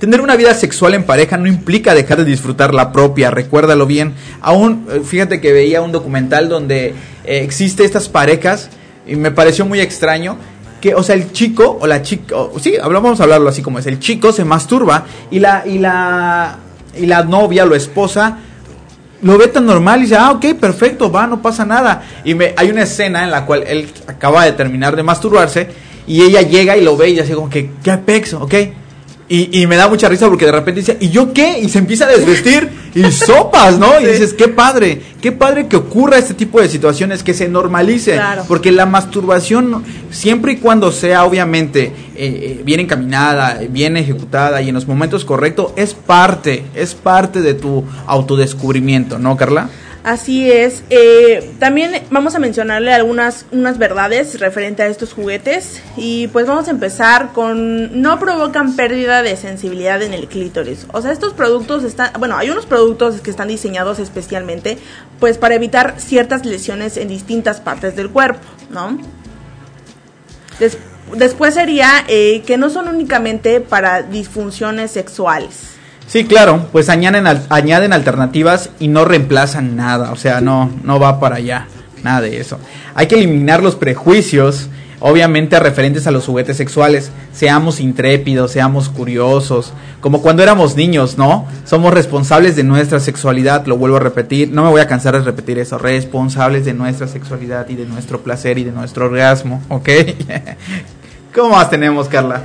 Tener una vida sexual en pareja no implica dejar de disfrutar la propia, recuérdalo bien. Aún, eh, fíjate que veía un documental donde eh, existe estas parejas y me pareció muy extraño que, o sea, el chico o la chica, sí, vamos a hablarlo así como es, el chico se masturba y la, y la, y la novia o esposa lo ve tan normal y dice, ah, ok, perfecto, va, no pasa nada. Y me, hay una escena en la cual él acaba de terminar de masturbarse y ella llega y lo ve y dice como que, qué pex, ok. Y, y, me da mucha risa porque de repente dice, ¿y yo qué? Y se empieza a desvestir. y (laughs) sopas, ¿no? Y dices, qué padre, qué padre que ocurra este tipo de situaciones, que se normalice. Porque la masturbación, siempre y cuando sea obviamente eh, eh, bien encaminada, bien ejecutada y en los momentos correctos, es parte, es parte de tu autodescubrimiento, ¿no, Carla? Así es. Eh, también vamos a mencionarle algunas unas verdades referente a estos juguetes y pues vamos a empezar con no provocan pérdida de sensibilidad en el clítoris. O sea, estos productos están, bueno, hay unos productos que están diseñados especialmente pues para evitar ciertas lesiones en distintas partes del cuerpo, ¿no? después sería eh, que no son únicamente para disfunciones sexuales. Sí, claro, pues añaden, añaden alternativas y no reemplazan nada, o sea, no, no va para allá, nada de eso. Hay que eliminar los prejuicios, obviamente referentes a los juguetes sexuales. Seamos intrépidos, seamos curiosos, como cuando éramos niños, ¿no? Somos responsables de nuestra sexualidad, lo vuelvo a repetir, no me voy a cansar de repetir eso, responsables de nuestra sexualidad y de nuestro placer y de nuestro orgasmo, ¿ok? (laughs) ¿Cómo más tenemos, Carla?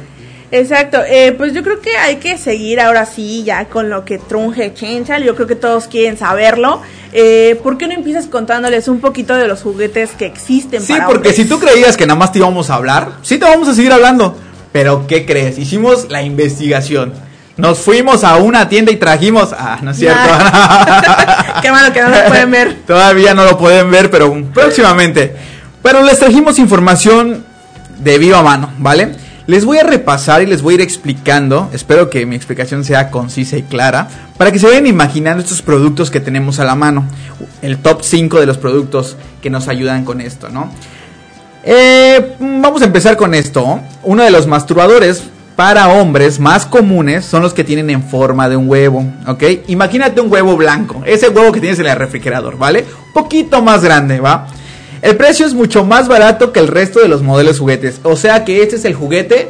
Exacto, eh, pues yo creo que hay que seguir ahora sí ya con lo que trunje Chenchal, yo creo que todos quieren saberlo. Eh, ¿Por qué no empiezas contándoles un poquito de los juguetes que existen? Sí, porque si tú creías que nada más te íbamos a hablar, sí te vamos a seguir hablando. Pero ¿qué crees? Hicimos la investigación. Nos fuimos a una tienda y trajimos... Ah, no es cierto. (laughs) qué malo que no lo pueden ver. (laughs) Todavía no lo pueden ver, pero próximamente. Pero les trajimos información de viva mano, ¿vale? Les voy a repasar y les voy a ir explicando, espero que mi explicación sea concisa y clara, para que se vayan imaginando estos productos que tenemos a la mano, el top 5 de los productos que nos ayudan con esto, ¿no? Eh, vamos a empezar con esto. Uno de los masturbadores para hombres más comunes son los que tienen en forma de un huevo, ¿ok? Imagínate un huevo blanco, ese huevo que tienes en el refrigerador, ¿vale? Un poquito más grande, ¿va? El precio es mucho más barato que el resto de los modelos juguetes. O sea que este es el juguete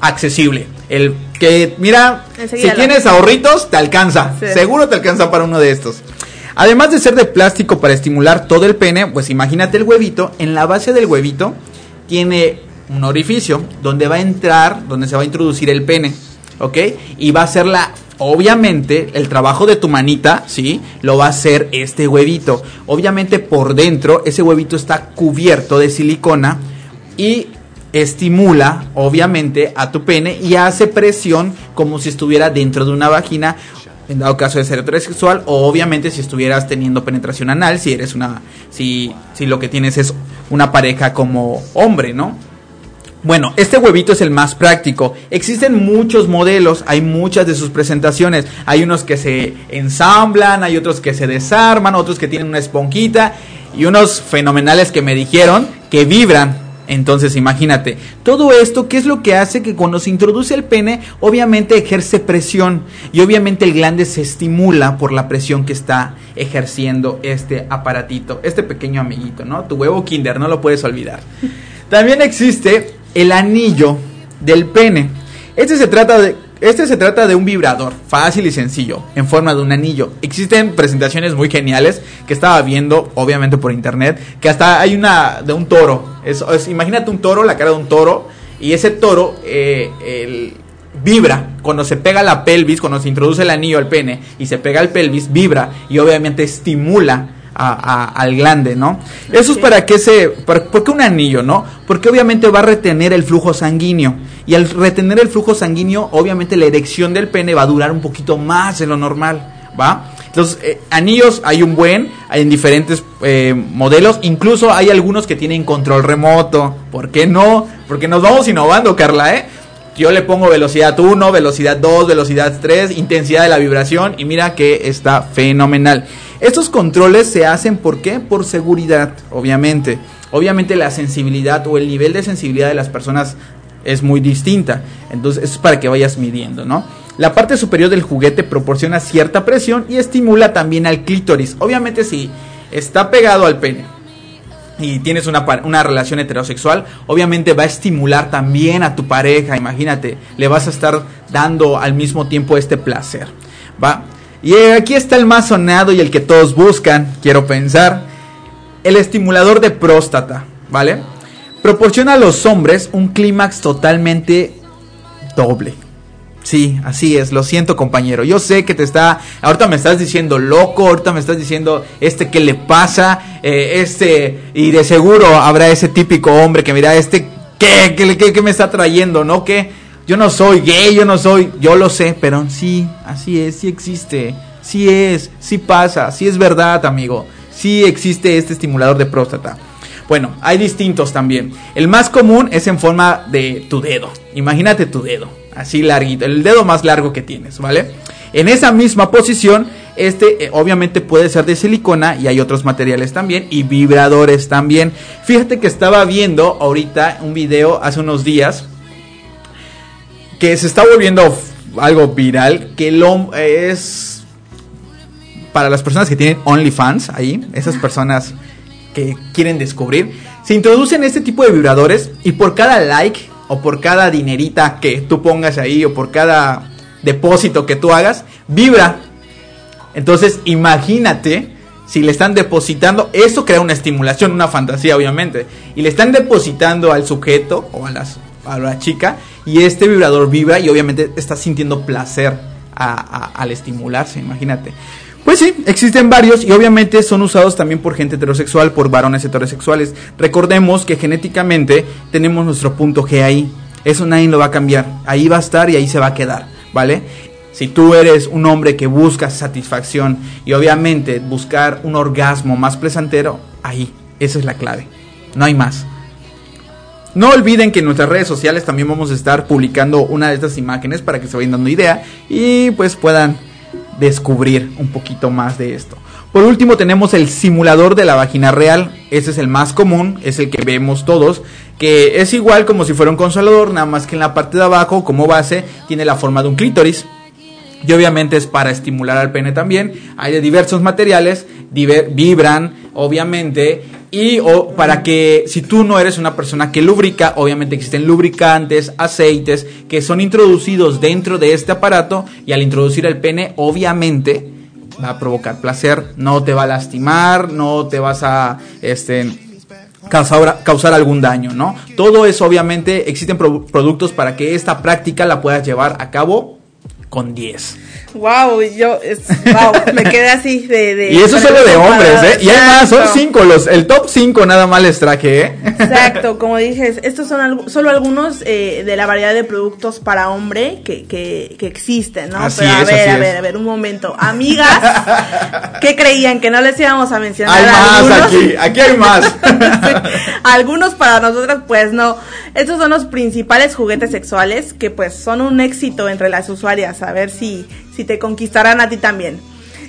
accesible. El que, mira, si tienes ahorritos, te alcanza. Seguro te alcanza para uno de estos. Además de ser de plástico para estimular todo el pene, pues imagínate el huevito. En la base del huevito tiene un orificio donde va a entrar, donde se va a introducir el pene. ¿Ok? Y va a ser la obviamente el trabajo de tu manita, ¿sí? Lo va a hacer este huevito. Obviamente por dentro ese huevito está cubierto de silicona y estimula obviamente a tu pene y hace presión como si estuviera dentro de una vagina en dado caso de ser heterosexual o obviamente si estuvieras teniendo penetración anal si eres una si si lo que tienes es una pareja como hombre, ¿no? Bueno, este huevito es el más práctico. Existen muchos modelos, hay muchas de sus presentaciones. Hay unos que se ensamblan, hay otros que se desarman, otros que tienen una esponjita y unos fenomenales que me dijeron que vibran. Entonces imagínate, todo esto, ¿qué es lo que hace que cuando se introduce el pene, obviamente ejerce presión y obviamente el glande se estimula por la presión que está ejerciendo este aparatito, este pequeño amiguito, ¿no? Tu huevo kinder, no lo puedes olvidar. También existe el anillo del pene. Este se trata de este se trata de un vibrador fácil y sencillo, en forma de un anillo. Existen presentaciones muy geniales que estaba viendo, obviamente por internet, que hasta hay una de un toro. Imagínate un toro, la cara de un toro, y ese toro eh, vibra cuando se pega la pelvis, cuando se introduce el anillo al pene y se pega al pelvis, vibra y obviamente estimula al glande, ¿no? Eso es para que se... ¿Por qué un anillo, no? Porque obviamente va a retener el flujo sanguíneo. Y al retener el flujo sanguíneo, obviamente la erección del pene va a durar un poquito más de lo normal, ¿va? Entonces, eh, anillos hay un buen, hay en diferentes eh, modelos, incluso hay algunos que tienen control remoto. ¿Por qué no? Porque nos vamos innovando, Carla, ¿eh? Yo le pongo velocidad 1, velocidad 2, velocidad 3, intensidad de la vibración y mira que está fenomenal. Estos controles se hacen ¿por qué? Por seguridad, obviamente. Obviamente la sensibilidad o el nivel de sensibilidad de las personas es muy distinta. Entonces, es para que vayas midiendo, ¿no? La parte superior del juguete proporciona cierta presión y estimula también al clítoris. Obviamente si está pegado al pene y tienes una, una, relación heterosexual, obviamente va a estimular también a tu pareja, imagínate, le vas a estar dando al mismo tiempo este placer, ¿va? Y aquí está el más sonado y el que todos buscan, quiero pensar. El estimulador de próstata, ¿vale? Proporciona a los hombres un clímax totalmente doble. Sí, así es, lo siento compañero. Yo sé que te está, ahorita me estás diciendo loco, ahorita me estás diciendo, este, ¿qué le pasa? Eh, este, y de seguro habrá ese típico hombre que mira, este, ¿qué, qué, qué, qué me está trayendo? ¿No? Que yo no soy gay, yo no soy, yo lo sé, pero sí, así es, sí existe, sí es, sí pasa, sí es verdad, amigo, sí existe este estimulador de próstata. Bueno, hay distintos también. El más común es en forma de tu dedo. Imagínate tu dedo, así larguito, el dedo más largo que tienes, ¿vale? En esa misma posición, este eh, obviamente puede ser de silicona y hay otros materiales también y vibradores también. Fíjate que estaba viendo ahorita un video hace unos días que se está volviendo algo viral, que lo, es para las personas que tienen OnlyFans ahí, esas personas que quieren descubrir, se introducen este tipo de vibradores y por cada like o por cada dinerita que tú pongas ahí o por cada depósito que tú hagas, vibra. Entonces imagínate si le están depositando, eso crea una estimulación, una fantasía obviamente, y le están depositando al sujeto o a, las, a la chica y este vibrador vibra y obviamente está sintiendo placer al estimularse, imagínate. Pues sí, existen varios y obviamente son usados también por gente heterosexual, por varones heterosexuales. Recordemos que genéticamente tenemos nuestro punto G ahí. Eso nadie lo va a cambiar. Ahí va a estar y ahí se va a quedar, ¿vale? Si tú eres un hombre que busca satisfacción y obviamente buscar un orgasmo más placentero, ahí, esa es la clave. No hay más. No olviden que en nuestras redes sociales también vamos a estar publicando una de estas imágenes para que se vayan dando idea y pues puedan descubrir un poquito más de esto. Por último tenemos el simulador de la vagina real, ese es el más común, es el que vemos todos, que es igual como si fuera un consolador, nada más que en la parte de abajo como base tiene la forma de un clítoris. Y obviamente es para estimular al pene también. Hay de diversos materiales, vibran, obviamente. Y o, para que si tú no eres una persona que lubrica, obviamente existen lubricantes, aceites que son introducidos dentro de este aparato y al introducir el pene, obviamente va a provocar placer, no te va a lastimar, no te vas a este causar, causar algún daño, ¿no? Todo eso obviamente existen productos para que esta práctica la puedas llevar a cabo con 10. Wow, yo, wow, me quedé así de... de y eso solo de hombres, ¿eh? Y además son cinco, los, el top 5 nada más les traje, ¿eh? Exacto, como dices, estos son solo algunos eh, de la variedad de productos para hombre que, que, que existen, ¿no? Así Pero a ver, a ver, a ver, un momento. Amigas, ¿qué creían? Que no les íbamos a mencionar. Hay más aquí, aquí hay más. (laughs) algunos para nosotros, pues no. Estos son los principales juguetes sexuales que pues son un éxito entre las usuarias. A ver si si te conquistarán a ti también.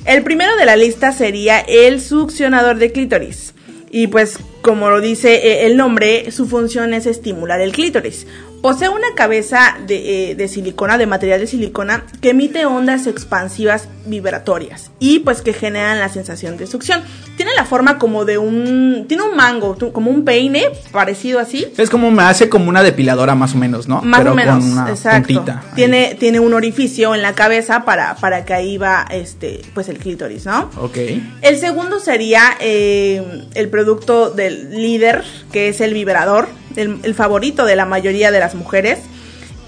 El primero de la lista sería el succionador de clítoris. Y pues, como lo dice eh, el nombre, su función es estimular el clítoris. Posee una cabeza de, eh, de, silicona, de material de silicona, que emite ondas expansivas vibratorias y pues que generan la sensación de succión. Tiene la forma como de un... Tiene un mango, como un peine, parecido así. Es como me hace como una depiladora más o menos, ¿no? Más o menos, exacto. Tiene, tiene un orificio en la cabeza para, para que ahí va este, pues el clítoris, ¿no? Ok. El segundo sería eh, el producto del líder, que es el vibrador, el, el favorito de la mayoría de las mujeres.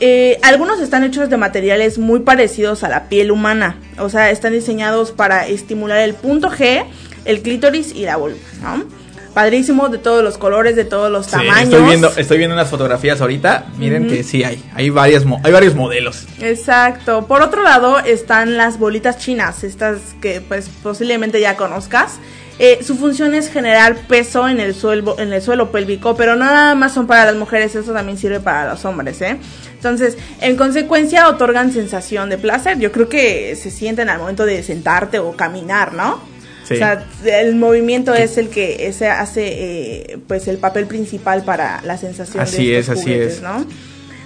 Eh, algunos están hechos de materiales muy parecidos a la piel humana, o sea, están diseñados para estimular el punto G, el clítoris y la vulva, ¿no? Padrísimo, de todos los colores, de todos los tamaños. Estoy viendo, estoy viendo unas fotografías ahorita. Miren que sí hay, hay varias, hay varios modelos. Exacto. Por otro lado están las bolitas chinas, estas que pues posiblemente ya conozcas. Eh, su función es generar peso en el, suelo, en el suelo pélvico, pero no nada más son para las mujeres, eso también sirve para los hombres, ¿eh? Entonces, en consecuencia, otorgan sensación de placer. Yo creo que se sienten al momento de sentarte o caminar, ¿no? O sea, el movimiento es el que ese hace eh, pues el papel principal para la sensación así de es, así es. ¿no?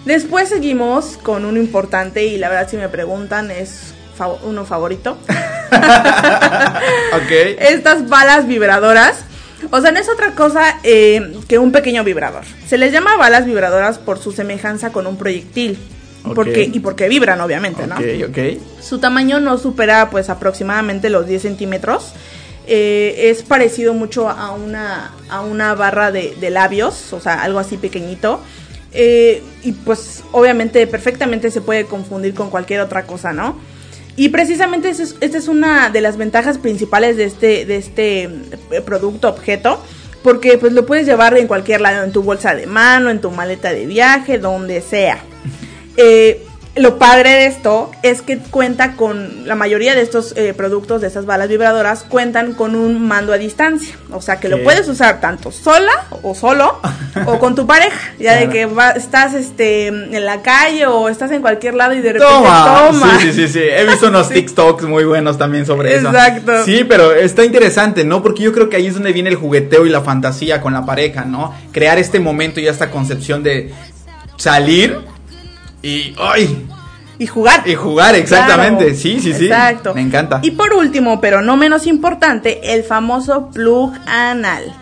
Después seguimos con uno importante y la verdad si me preguntan es uno favorito. (laughs) (laughs) ok. Estas balas vibradoras. O sea, no es otra cosa eh, que un pequeño vibrador. Se les llama balas vibradoras por su semejanza con un proyectil. Porque, y porque vibran, obviamente, ¿no? Ok, ok. Su tamaño no supera, pues, aproximadamente los 10 centímetros. Eh, es parecido mucho a una, a una barra de, de labios, o sea, algo así pequeñito. Eh, y pues obviamente perfectamente se puede confundir con cualquier otra cosa, ¿no? Y precisamente esta es una de las ventajas principales de este, de este eh, producto objeto, porque pues lo puedes llevar en cualquier lado, en tu bolsa de mano, en tu maleta de viaje, donde sea. Eh, lo padre de esto es que cuenta con la mayoría de estos eh, productos de estas balas vibradoras cuentan con un mando a distancia, o sea que lo puedes usar tanto sola o solo o con tu pareja, ya de que estás este en la calle o estás en cualquier lado y de repente toma. Sí, sí, sí, sí, he visto (laughs) unos TikToks muy buenos también sobre eso. Exacto. Sí, pero está interesante, ¿no? Porque yo creo que ahí es donde viene el jugueteo y la fantasía con la pareja, ¿no? Crear este momento y esta concepción de salir y ¡ay! Y jugar. Y jugar, exactamente. sí, sí, sí. Exacto. Me encanta. Y por último, pero no menos importante, el famoso plug anal.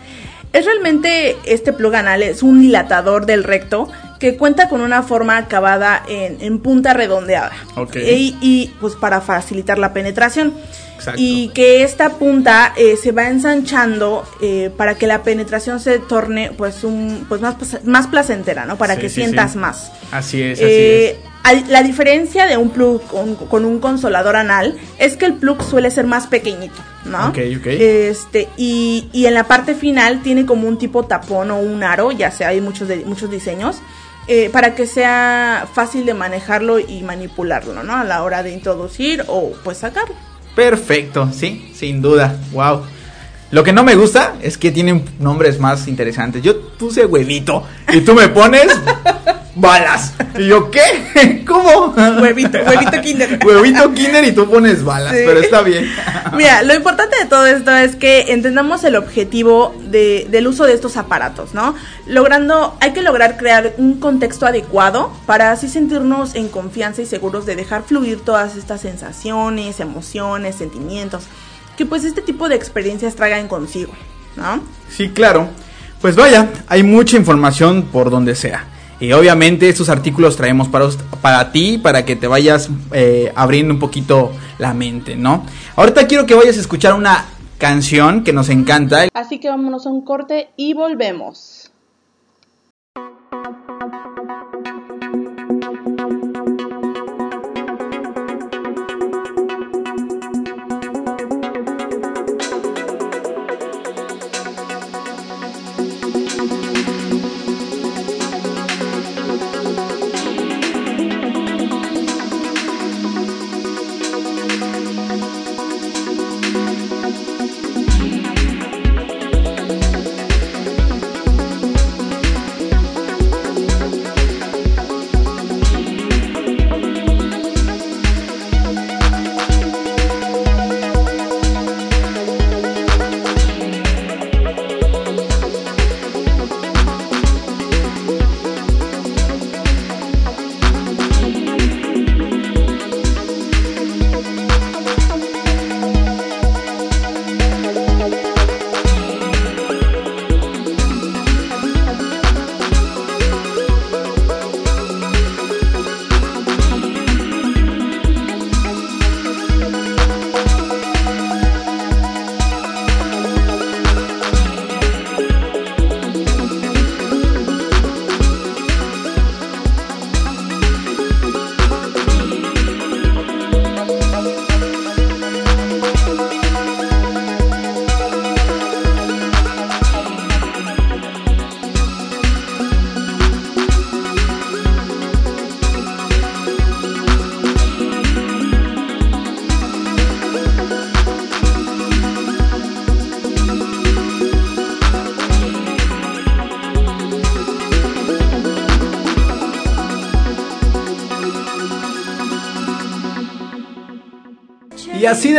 Es realmente este plug anal, es un dilatador del recto que cuenta con una forma acabada en, punta redondeada. Ok. Y, pues para facilitar la penetración. Exacto. Y que esta punta eh, se va ensanchando eh, para que la penetración se torne pues un pues más, más placentera, ¿no? Para que sientas más. Así es, así eh, es la diferencia de un plug con, un consolador anal es que el plug suele ser más pequeñito, ¿no? Ok, ok. Este, y, y en la parte final tiene como un tipo tapón o un aro, ya sea, hay muchos, de, muchos diseños, eh, para que sea fácil de manejarlo y manipularlo, ¿no? A la hora de introducir o pues sacarlo. Perfecto, sí, sin duda, wow. Lo que no me gusta es que tienen nombres más interesantes. Yo puse huevito y tú me pones (laughs) balas. Y yo, ¿qué? (laughs) ¿Cómo? Huevito, huevito kinder. (laughs) Huevito kinder y tú pones balas, pero está bien. (laughs) Mira, lo importante de todo esto es que entendamos el objetivo de, del uso de estos aparatos, ¿no? Logrando, hay que lograr crear un contexto adecuado para así sentirnos en confianza y seguros de dejar fluir todas estas sensaciones, emociones, sentimientos, que pues este tipo de experiencias traigan consigo, ¿no? Sí, claro. Pues vaya, hay mucha información por donde sea. Y obviamente estos artículos traemos para, para ti, para que te vayas eh, abriendo un poquito la mente, ¿no? Ahorita quiero que vayas a escuchar una canción que nos encanta. Así que vámonos a un corte y volvemos.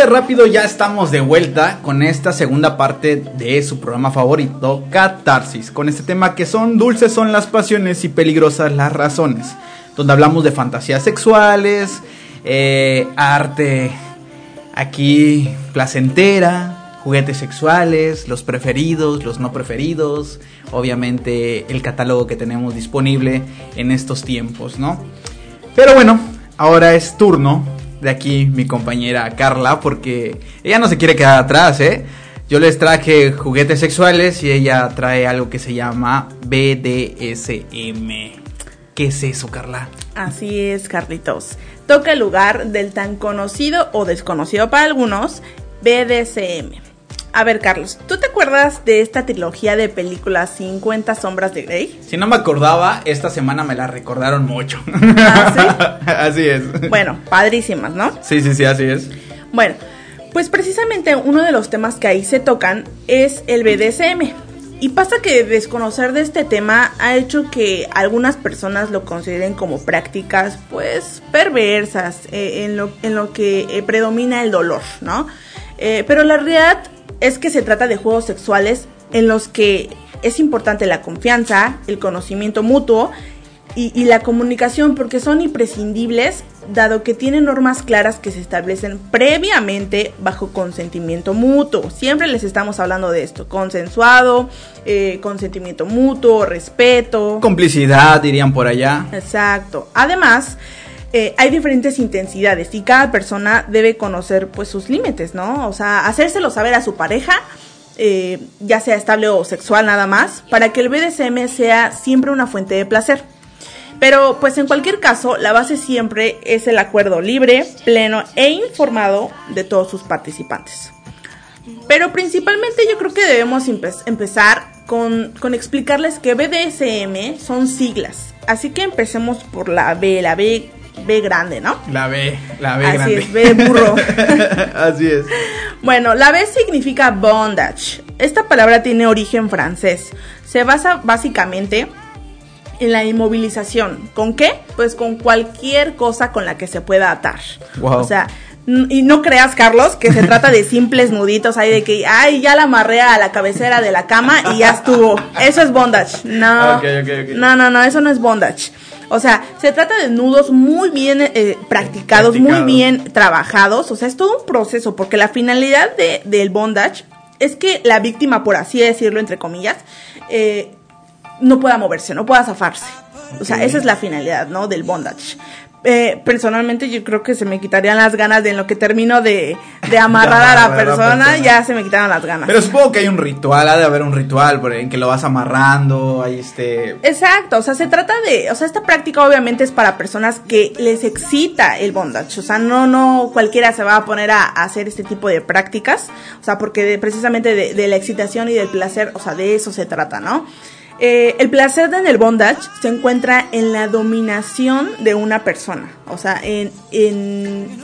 Rápido ya estamos de vuelta con esta segunda parte de su programa favorito, Catarsis, con este tema que son dulces son las pasiones y peligrosas las razones, donde hablamos de fantasías sexuales, eh, arte aquí placentera, juguetes sexuales, los preferidos, los no preferidos, obviamente el catálogo que tenemos disponible en estos tiempos, ¿no? Pero bueno, ahora es turno de aquí mi compañera Carla, porque ella no se quiere quedar atrás, ¿eh? Yo les traje juguetes sexuales y ella trae algo que se llama BDSM. ¿Qué es eso, Carla? Así es, Carlitos. Toca el lugar del tan conocido o desconocido para algunos BDSM. A ver, Carlos, ¿tú te acuerdas de esta trilogía de películas 50 sombras de Grey? Si no me acordaba, esta semana me la recordaron mucho. ¿Ah, sí? (laughs) así es. Bueno, padrísimas, ¿no? Sí, sí, sí, así es. Bueno, pues precisamente uno de los temas que ahí se tocan es el BDSM. Y pasa que desconocer de este tema ha hecho que algunas personas lo consideren como prácticas pues perversas eh, en, lo, en, lo, que eh, predomina el dolor, ¿no? Eh, pero la realidad es que se trata de juegos sexuales en los que es importante la confianza, el conocimiento mutuo y, y, la comunicación porque son imprescindibles dado que tienen normas claras que se establecen previamente bajo consentimiento mutuo. Siempre les estamos hablando de esto, consensuado, eh, consentimiento mutuo, respeto. Complicidad, dirían por allá. Exacto. Además, eh, hay diferentes intensidades y cada persona debe conocer pues sus límites, ¿no? O sea, hacérselo saber a su pareja. Eh, ya sea estable o sexual nada más, para que el BDSM sea siempre una fuente de placer. Pero pues en cualquier caso, la base siempre es el acuerdo libre, pleno e informado de todos sus participantes. Pero principalmente yo creo que debemos empe empezar con, con, explicarles que BDSM son siglas. Así que empecemos por la B, la B, B grande, ¿no? La B, la B Así grande. es, B burro. (laughs) Así es. (laughs) Bueno, la B significa bondage. Esta palabra tiene origen francés. Se basa básicamente en la inmovilización. ¿Con qué? Pues con cualquier cosa con la que se pueda atar. Wow. O sea, y no creas, Carlos, que se trata de simples nuditos ahí de que, ay, ya la amarré a la cabecera de la cama y ya estuvo. Eso es bondage. No. Okay, okay, okay. No, no, no, eso no es bondage. O sea, se trata de nudos muy bien eh, practicados, Practicado. muy bien trabajados. O sea, es todo un proceso, porque la finalidad de, del bondage es que la víctima, por así decirlo, entre comillas, eh, no pueda moverse, no pueda zafarse. O sea, esa es la finalidad, ¿no? Del bondage. Eh, personalmente yo creo que se me quitarían las ganas de en lo que termino de, de (laughs) amarrar a la persona, persona. ya se me quitaron las ganas. Pero supongo que hay un ritual, ha de haber un ritual en que lo vas amarrando, hay este... Exacto, o sea, se trata de, o sea, esta práctica obviamente es para personas que les excita el bondage, o sea, no, no cualquiera se va a poner a, a hacer este tipo de prácticas, o sea, porque de- precisamente de, de la excitación y del placer, o sea, de eso se trata, ¿no? Eh, el placer en el bondage se encuentra en la dominación de una persona, o sea, en,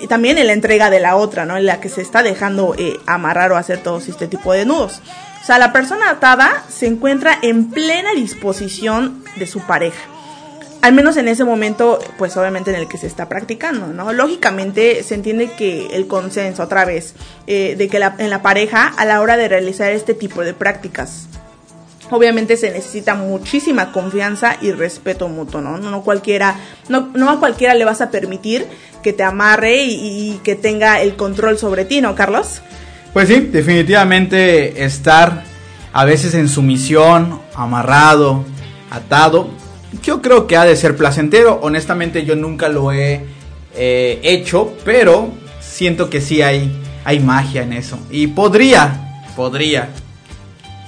también en la entrega de la otra, ¿no? En la que se está dejando eh, amarrar o hacer todo este tipo de nudos. O sea, la persona atada se encuentra en plena disposición de su pareja. Al menos en ese momento, pues obviamente en el que se está practicando, ¿no? Lógicamente se entiende que el consenso, otra vez, eh, de que en la pareja a la hora de realizar este tipo de prácticas, obviamente se necesita muchísima confianza y respeto mutuo, ¿no? No, no cualquiera, no, a cualquiera le vas a permitir que te amarre y, y que tenga el control sobre ti, ¿no, Carlos? Pues sí, definitivamente estar a veces en sumisión, amarrado, atado, yo creo que ha de ser placentero. Honestamente yo nunca lo he eh, hecho, pero siento que sí hay, hay magia en eso. Y podría, podría,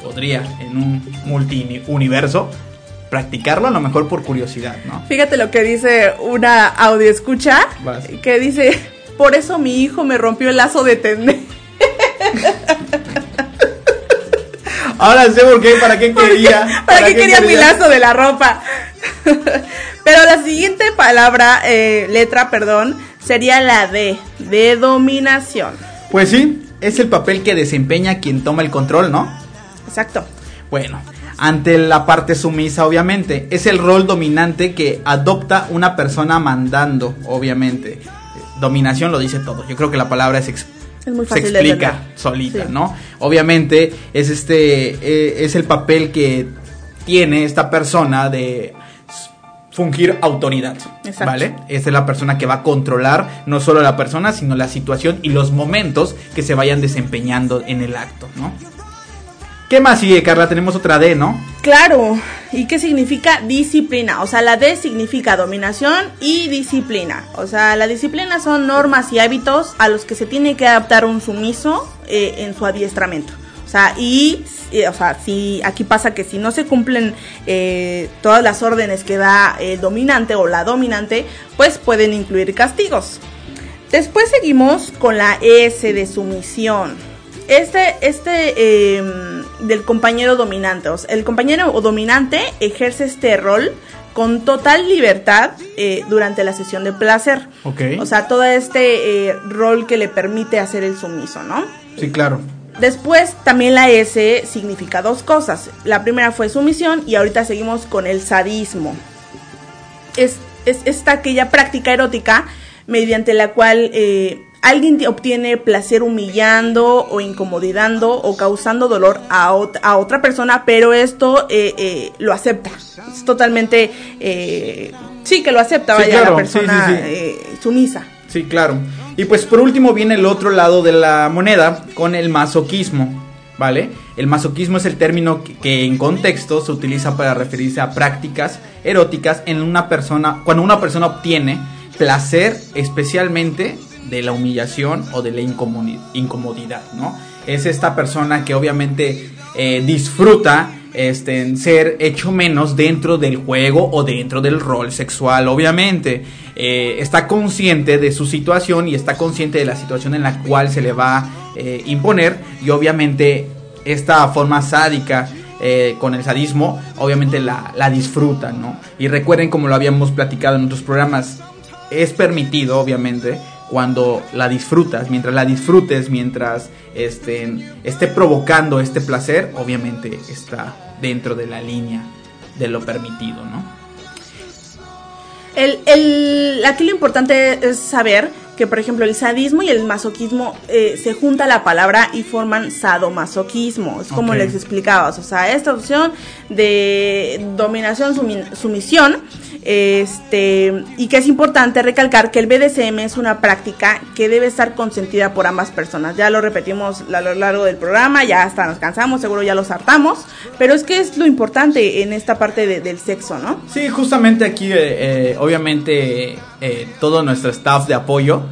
podría en un multi-universo practicarlo a lo mejor por curiosidad, ¿no? Fíjate lo que dice una audio escucha Vas. que dice, por eso mi hijo me rompió el lazo de tender. (laughs) Ahora sé por qué, para qué (laughs) quería. (laughs) ¿Para qué quería mi lazo de la ropa? Pero la siguiente palabra, eh, letra, perdón, sería la D, de dominación. Pues sí, es el papel que desempeña quien toma el control, ¿no? Exacto. Bueno, ante la parte sumisa, obviamente, es el rol dominante que adopta una persona mandando, obviamente. Dominación lo dice todo. Yo creo que la palabra es Es muy se fácil de explica solita, Sí. ¿no? Obviamente es este eh, es el papel que tiene esta persona de fungir autoridad, Exacto. ¿vale? Esta es la persona que va a controlar no solo a la persona, sino la situación y los momentos que se vayan desempeñando en el acto, ¿no? ¿Qué más sigue, Carla? Tenemos otra D, ¿no? Claro. ¿Y qué significa disciplina? O sea, la D significa dominación y disciplina. O sea, la disciplina son normas y hábitos a los que se tiene que adaptar un sumiso eh, en su adiestramiento. O sea, y, o sea, si aquí pasa que si no se cumplen eh, todas las órdenes que da el dominante o la dominante, pues pueden incluir castigos. Después seguimos con la S de sumisión. Este, este em, del compañero dominante. O sea, el compañero o dominante ejerce este rol con total libertad eh, durante la sesión de placer. Ok. O sea, todo este eh, rol que le permite hacer el sumiso, ¿no? Sí, claro. Después también la S significa dos cosas. La primera fue sumisión y ahorita seguimos con el sadismo. Es, es esta aquella práctica erótica mediante la cual eh, alguien obtiene placer humillando o incomodando o causando dolor a, a otra persona, pero esto eh, eh, lo acepta. Es totalmente... sí, que lo acepta, vaya, la persona sumisa. Sí, claro. Y pues por último viene el otro lado de la moneda con el masoquismo, ¿vale? El masoquismo es el término que, en contexto se utiliza para referirse a prácticas eróticas en una persona, cuando una persona obtiene placer especialmente de la humillación o de la incomodidad, ¿no? Es esta persona que obviamente eh, disfruta este, en ser hecho menos dentro del juego o dentro del rol sexual, obviamente. Eh, está consciente de su situación y está consciente de la situación en la cual se le va a eh, imponer y obviamente esta forma sádica con el sadismo, obviamente la, la disfrutan, ¿no? Y recuerden como lo habíamos platicado en otros programas, es permitido, obviamente, cuando la disfrutas, mientras la disfrutes, mientras este, esté provocando este placer, obviamente está dentro de la línea de lo permitido, ¿no? El, el, aquí lo importante es saber que, por ejemplo, el sadismo y el masoquismo eh, se junta la palabra y forman sadomasoquismo. Es como les explicabas. O sea, esta opción de dominación, sumisión este, y que es importante recalcar que el BDSM es una práctica que debe estar consentida por ambas personas. Ya lo repetimos a lo largo del programa, ya hasta nos cansamos, seguro ya los hartamos, pero es que es lo importante en esta parte del sexo, ¿no? Sí, justamente aquí, eh, eh, obviamente, eh, todo nuestro staff de apoyo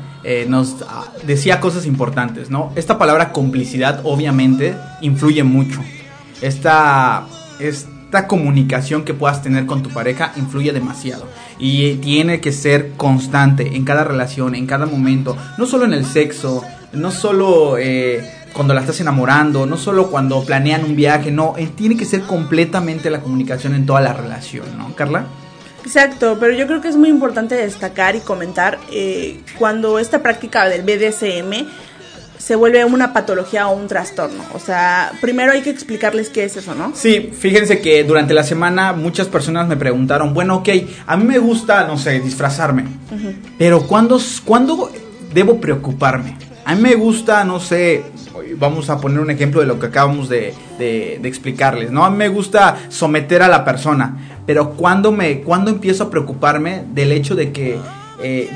nos ah, decía cosas importantes, ¿no? Esta palabra complicidad, obviamente, influye mucho. Esta, esta comunicación que puedas tener con tu pareja influye demasiado. Y tiene que ser constante en cada relación, en cada momento. No solo en el sexo, no solo eh, cuando la estás enamorando, no solo cuando planean un viaje, no. Eh, tiene que ser completamente la comunicación en toda la relación, ¿no, Carla? Exacto, pero yo creo que es muy importante destacar y comentar eh, cuando esta práctica del BDSM se vuelve una patología o un trastorno. O sea, primero hay que explicarles qué es eso, ¿no? Sí, fíjense que durante la semana muchas personas me preguntaron, bueno, ok, a mí me gusta, no sé, disfrazarme, pero ¿cuándo, ¿cuándo debo preocuparme? A mí me gusta, no sé, vamos a poner un ejemplo de lo que acabamos de, de, explicarles, ¿no? A mí me gusta someter a la persona, pero ¿cuándo, me, ¿cuándo empiezo a preocuparme del hecho de que... Eh,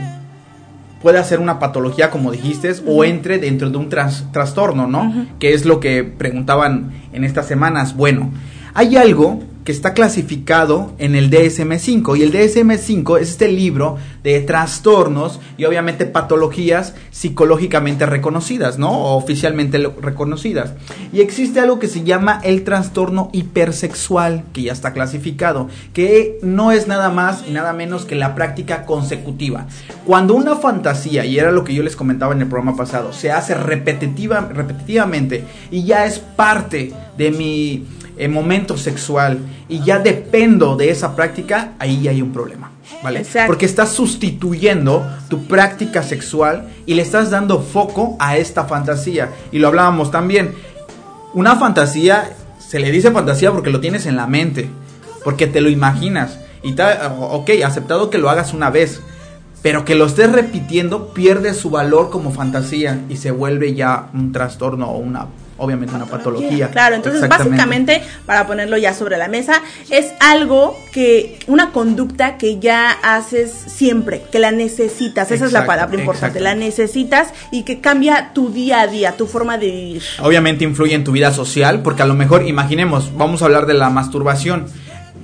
puede ser una patología, como dijiste, o entre dentro de un trastorno, ¿no? Que es lo que preguntaban en estas semanas. Bueno, hay algo que está clasificado en el DSM5 y el DSM5 es este libro de trastornos y obviamente patologías psicológicamente reconocidas, ¿no? O oficialmente reconocidas. Y existe algo que se llama el trastorno hipersexual, que ya está clasificado, que no es nada más y nada menos que la práctica consecutiva. Cuando una fantasía, y era lo que yo les comentaba en el programa pasado, se hace repetitiva, repetitivamente y ya es parte de mi momento sexual y ya dependo de esa práctica, ahí ya hay un problema. ¿Vale? Porque estás sustituyendo tu práctica sexual y le estás dando foco a esta fantasía. Y lo hablábamos también. Una fantasía, se le dice fantasía porque lo tienes en la mente, porque te lo imaginas. Y está, ok, aceptado que lo hagas una vez, pero que lo estés repitiendo pierde su valor como fantasía y se vuelve ya un trastorno o una obviamente una patología. Claro, entonces básicamente, para ponerlo ya sobre la mesa, es algo que, una conducta que ya haces siempre, que la necesitas, esa es la palabra importante, la necesitas y que cambia tu día a día, tu forma de vivir. Obviamente influye en tu vida social, porque a lo mejor, imaginemos, vamos a hablar de la masturbación.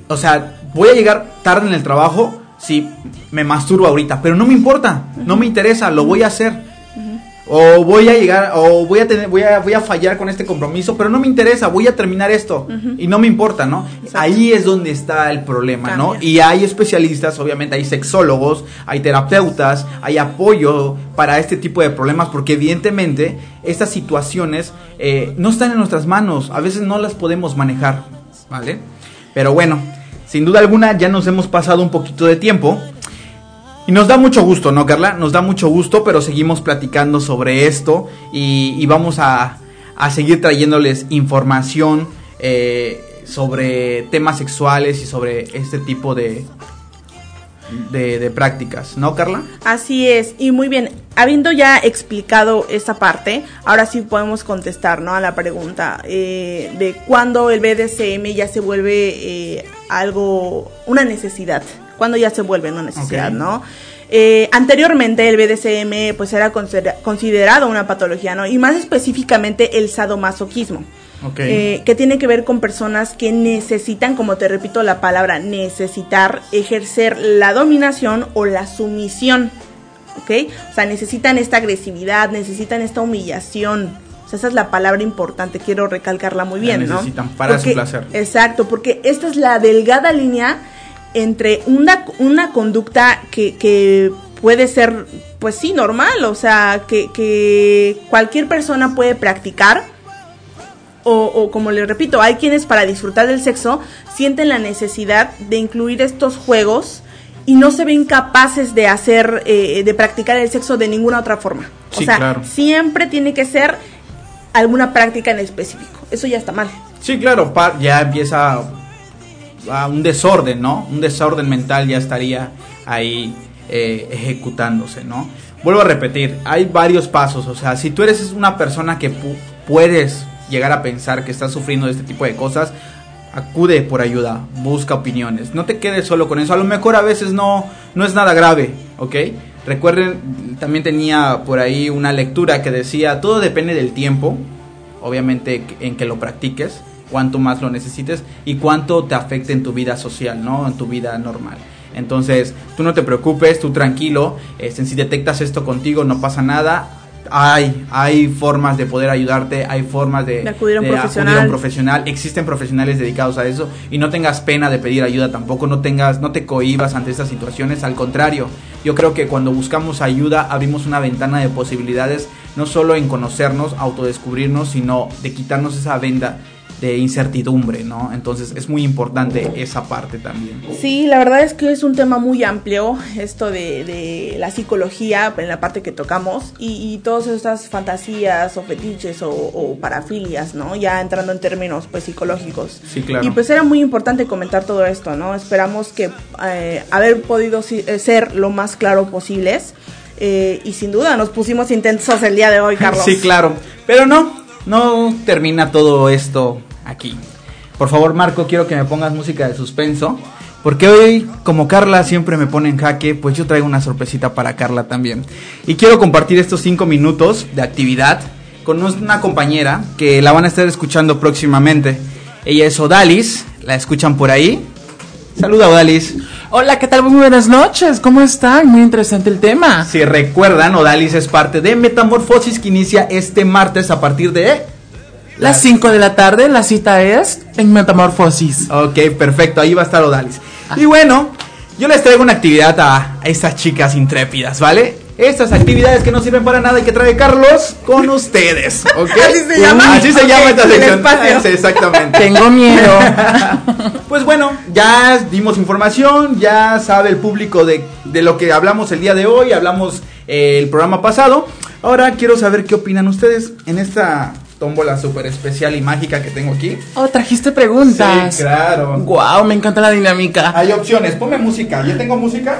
O sea, voy a llegar tarde en el trabajo si me masturbo ahorita, pero no me importa, no me interesa, lo voy a hacer o voy a llegar o voy a tener voy a voy a fallar con este compromiso pero no me interesa voy a terminar esto. Y no me importa no ahí es donde está el problema no y hay especialistas obviamente hay sexólogos hay terapeutas hay apoyo para este tipo de problemas porque evidentemente estas situaciones eh, no están en nuestras manos a veces no las podemos manejar vale pero bueno sin duda alguna ya nos hemos pasado un poquito de tiempo y nos da mucho gusto, ¿no, Carla? Nos da mucho gusto, pero seguimos platicando sobre esto y, vamos a, seguir trayéndoles información eh, sobre temas sexuales y sobre este tipo de, de, prácticas, ¿no, Carla? Así es, y muy bien, habiendo ya explicado esta parte, ahora sí podemos contestar, ¿no? A la pregunta eh, de cuándo el BDSM ya se vuelve eh, algo, una necesidad cuando ya se vuelve una necesidad, ¿no? Eh, anteriormente el BDSM pues era considerado una patología, ¿no? Y más específicamente el sadomasoquismo. Eh, que tiene que ver con personas que necesitan, como te repito la palabra, necesitar ejercer la dominación o la sumisión. ¿Ok? O sea, necesitan esta agresividad, necesitan esta humillación. O sea, esa es la palabra importante, quiero recalcarla muy bien, ¿no? Necesitan para su placer. Exacto, porque esta es la delgada línea entre una, una conducta que, que puede ser, pues sí, normal, o sea, que, que cualquier persona puede practicar. O, o, como le repito, hay quienes para disfrutar del sexo sienten la necesidad de incluir estos juegos y no se ven capaces de hacer, eh, de practicar el sexo de ninguna otra forma. o sea, siempre tiene que ser alguna práctica en específico. Eso ya está mal. Sí, claro, ya empieza un desorden, ¿no? Un desorden mental ya estaría ahí eh, ejecutándose, ¿no? Vuelvo a repetir, hay varios pasos, o sea, si tú eres una persona que puedes llegar a pensar que estás sufriendo de este tipo de cosas, acude por ayuda, busca opiniones, no te quedes solo con eso, a lo mejor a veces no, no es nada grave, ¿ok? Recuerden, también tenía por ahí una lectura que decía, todo depende del tiempo, obviamente en que lo practiques, cuánto más lo necesites y cuánto te afecte en tu vida social, ¿no? En tu vida normal. Entonces, tú no te preocupes, tú tranquilo, este, si detectas esto contigo no pasa nada, hay, hay formas de poder ayudarte, hay formas de, acudir, a un, profesional. a un profesional. Existen profesionales dedicados a eso y no tengas pena de pedir ayuda tampoco, no tengas, no te cohibas ante estas situaciones, al contrario, yo creo que cuando buscamos ayuda abrimos una ventana de posibilidades, no solo en conocernos, autodescubrirnos, sino de quitarnos esa venda de incertidumbre, ¿no? Entonces es muy importante esa parte también. Sí, la verdad es que es un tema muy amplio, esto de, la psicología, en la parte que tocamos, y, todas estas fantasías o fetiches o, parafilias, ¿no? Ya entrando en términos pues psicológicos. Sí, claro. Y pues era muy importante comentar todo esto, ¿no? Esperamos que eh, haber podido eh, ser lo más claro posibles. Eh, y sin duda nos pusimos intensos el día de hoy, (laughs) Carlos. Sí, claro. Pero no, no termina todo esto aquí. Por favor, Marco, quiero que me pongas música de suspenso. Porque hoy, como Carla siempre me pone en jaque, pues yo traigo una sorpresita para Carla también. Y quiero compartir estos cinco minutos de actividad con una compañera que la van a estar escuchando próximamente. Ella es Odalis, la escuchan por ahí. Saluda, Odalis. Hola, ¿qué tal? Muy buenas noches. ¿Cómo están? Muy interesante el tema. Si recuerdan, Odalis es parte de Metamorfosis que inicia este martes a partir de las 5 de la tarde. La cita es en Metamorfosis. Ok, perfecto. Ahí va a estar Odalis. Y bueno, yo les traigo una actividad a estas chicas intrépidas, ¿vale? Estas actividades que no sirven para nada y que trae Carlos con ustedes. (laughs) Así se llama. Así se llama esta sección. exactamente. Tengo miedo. (laughs) pues bueno, ya dimos información, ya sabe el público de, de lo que hablamos el día de hoy, hablamos eh, el programa pasado. Ahora quiero saber qué opinan ustedes en esta tómbola súper especial y mágica que tengo aquí. Oh, trajiste preguntas. Sí, claro. Wow, me encanta la dinámica. Hay opciones, ponme música. ¿Yo tengo música?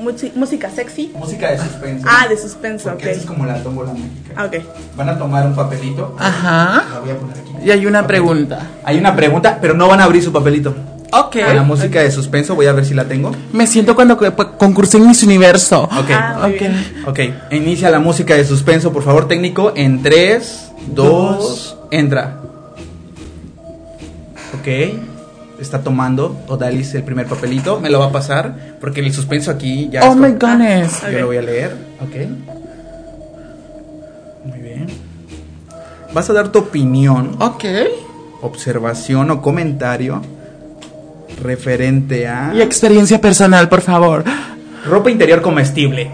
Música sexy. Música de suspenso. Ah, de suspenso, ok. es como la tómbola mágica. Ah, ok. Van a tomar un papelito. Ajá. La voy a poner aquí. Y hay una pregunta. Hay una pregunta, pero no van a abrir su papelito. Ok. la música de suspenso, voy a ver si la tengo. Me siento cuando concursé en Miss Universo. Ok. Ah, ok. Inicia la música de suspenso, por favor, técnico. En 3, 2, entra. Ok está tomando Odalis el primer papelito, me lo va a pasar porque el suspenso aquí ya Oh my goodness. Yo lo voy a leer, ok. vas a dar tu opinión, Ok. observación o comentario referente a Y experiencia personal, por favor. ropa interior comestible.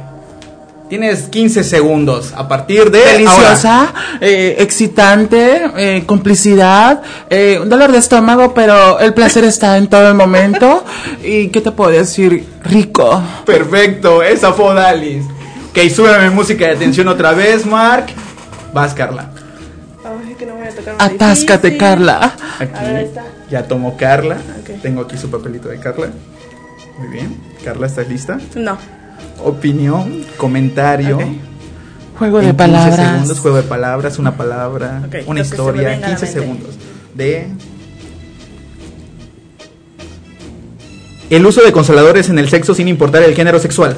Tienes 15 segundos a partir de Deliciosa, eh, excitante, eh, complicidad, eh, un dolor de estómago, pero el placer está en todo el momento. ¿Y qué te puedo decir? Rico. Perfecto, esa fue Odalis. Ok, súbeme música de atención otra vez, Mark. Vas, Carla. Ay, que no voy a tocar una Atáscate, difícil. Carla. Aquí A ver, ahí está. ya tomó Carla. Ok. Tengo aquí su papelito de Carla. Muy bien. Carla, ¿estás lista? No. Opinión, comentario. Juego de 15 palabras. segundos, juego de palabras, una palabra, una historia, venga a la 15 mente. segundos. De el uso de consoladores en el sexo sin importar el género sexual.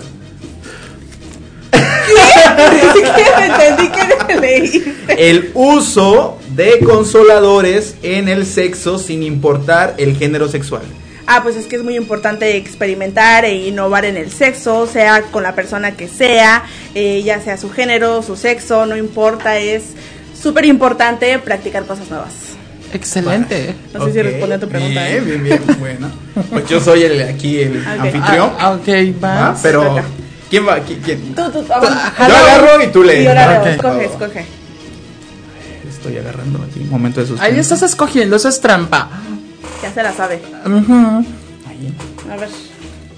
¿Qué entendí que leí? El uso de consoladores en el sexo sin importar el género sexual. Ah, pues es que es muy importante experimentar e innovar en el sexo, sea con la persona que sea, eh, ya sea su género, su sexo, no importa, es súper importante practicar cosas nuevas. Excelente. No sé si responde a tu pregunta. Bien, ¿eh? bien, bien. Bueno, (laughs) pues yo soy el aquí el anfitrión. Ah, ok, ¿va? vas. Pero. ¿quién va? ¿Quién? quién? Tú, tú, Yo agarro y tú lees. Y ahora Ok. escoge, escoge. Estoy agarrando aquí. Momento de suspenso. Ahí estás escogiendo, eso es trampa. Ya se la sabe. Ujú. Ahí. A ver,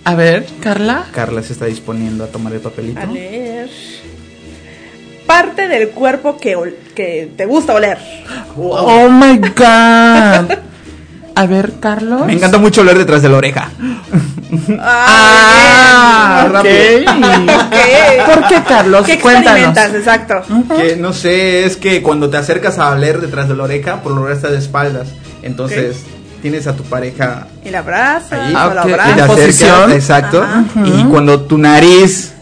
A ver, Carla. Carla se está disponiendo a tomar el papelito. a leer. Parte del cuerpo que, ol- que te gusta oler. Oh my god. A ver, Carlos. Me encanta mucho oler detrás de la oreja. Ah, ok. Ok. ¿Por qué, Carlos? ¿Qué Cuéntanos. experimentas? Exacto. Que no sé, es que cuando te acercas a oler detrás de la oreja, por lo general está de espaldas. Entonces, tienes a tu pareja Y la abrazas, ahí Ah, o la ok. y. En acercas, posición. exacto. Ajá. Y cuando tu nariz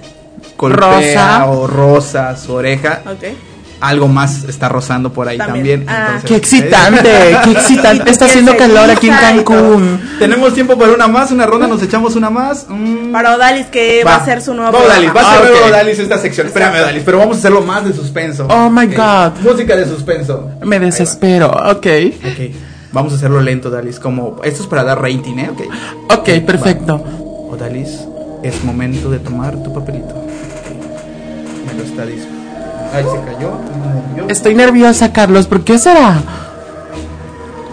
golpea Rosa. o rosa su oreja, Ok. algo más está rozando por ahí también. También. Ah. Entonces, Qué excitante, qué excitante. (laughs) Está haciendo calor aquí en Cancún. Tenemos tiempo para una más, una ronda, nos echamos una más. Mm. Para Odalis, que va, a ser su nuevo Va Odalis, va a ser Ah, nuevo ok. Odalis esta sección. Espérame, Odalis, pero vamos a hacerlo más de suspenso. Oh my God. Música de suspenso. Me desespero. Ok. Ok, vamos a hacerlo lento, Odalis. Como, esto es para dar rating, ¿eh? Ok. Ok, perfecto. Odalis, es momento de tomar tu papelito. Me lo está diciendo. Ay, se cayó. Yo- Estoy nerviosa, Carlos. ¿Por qué será?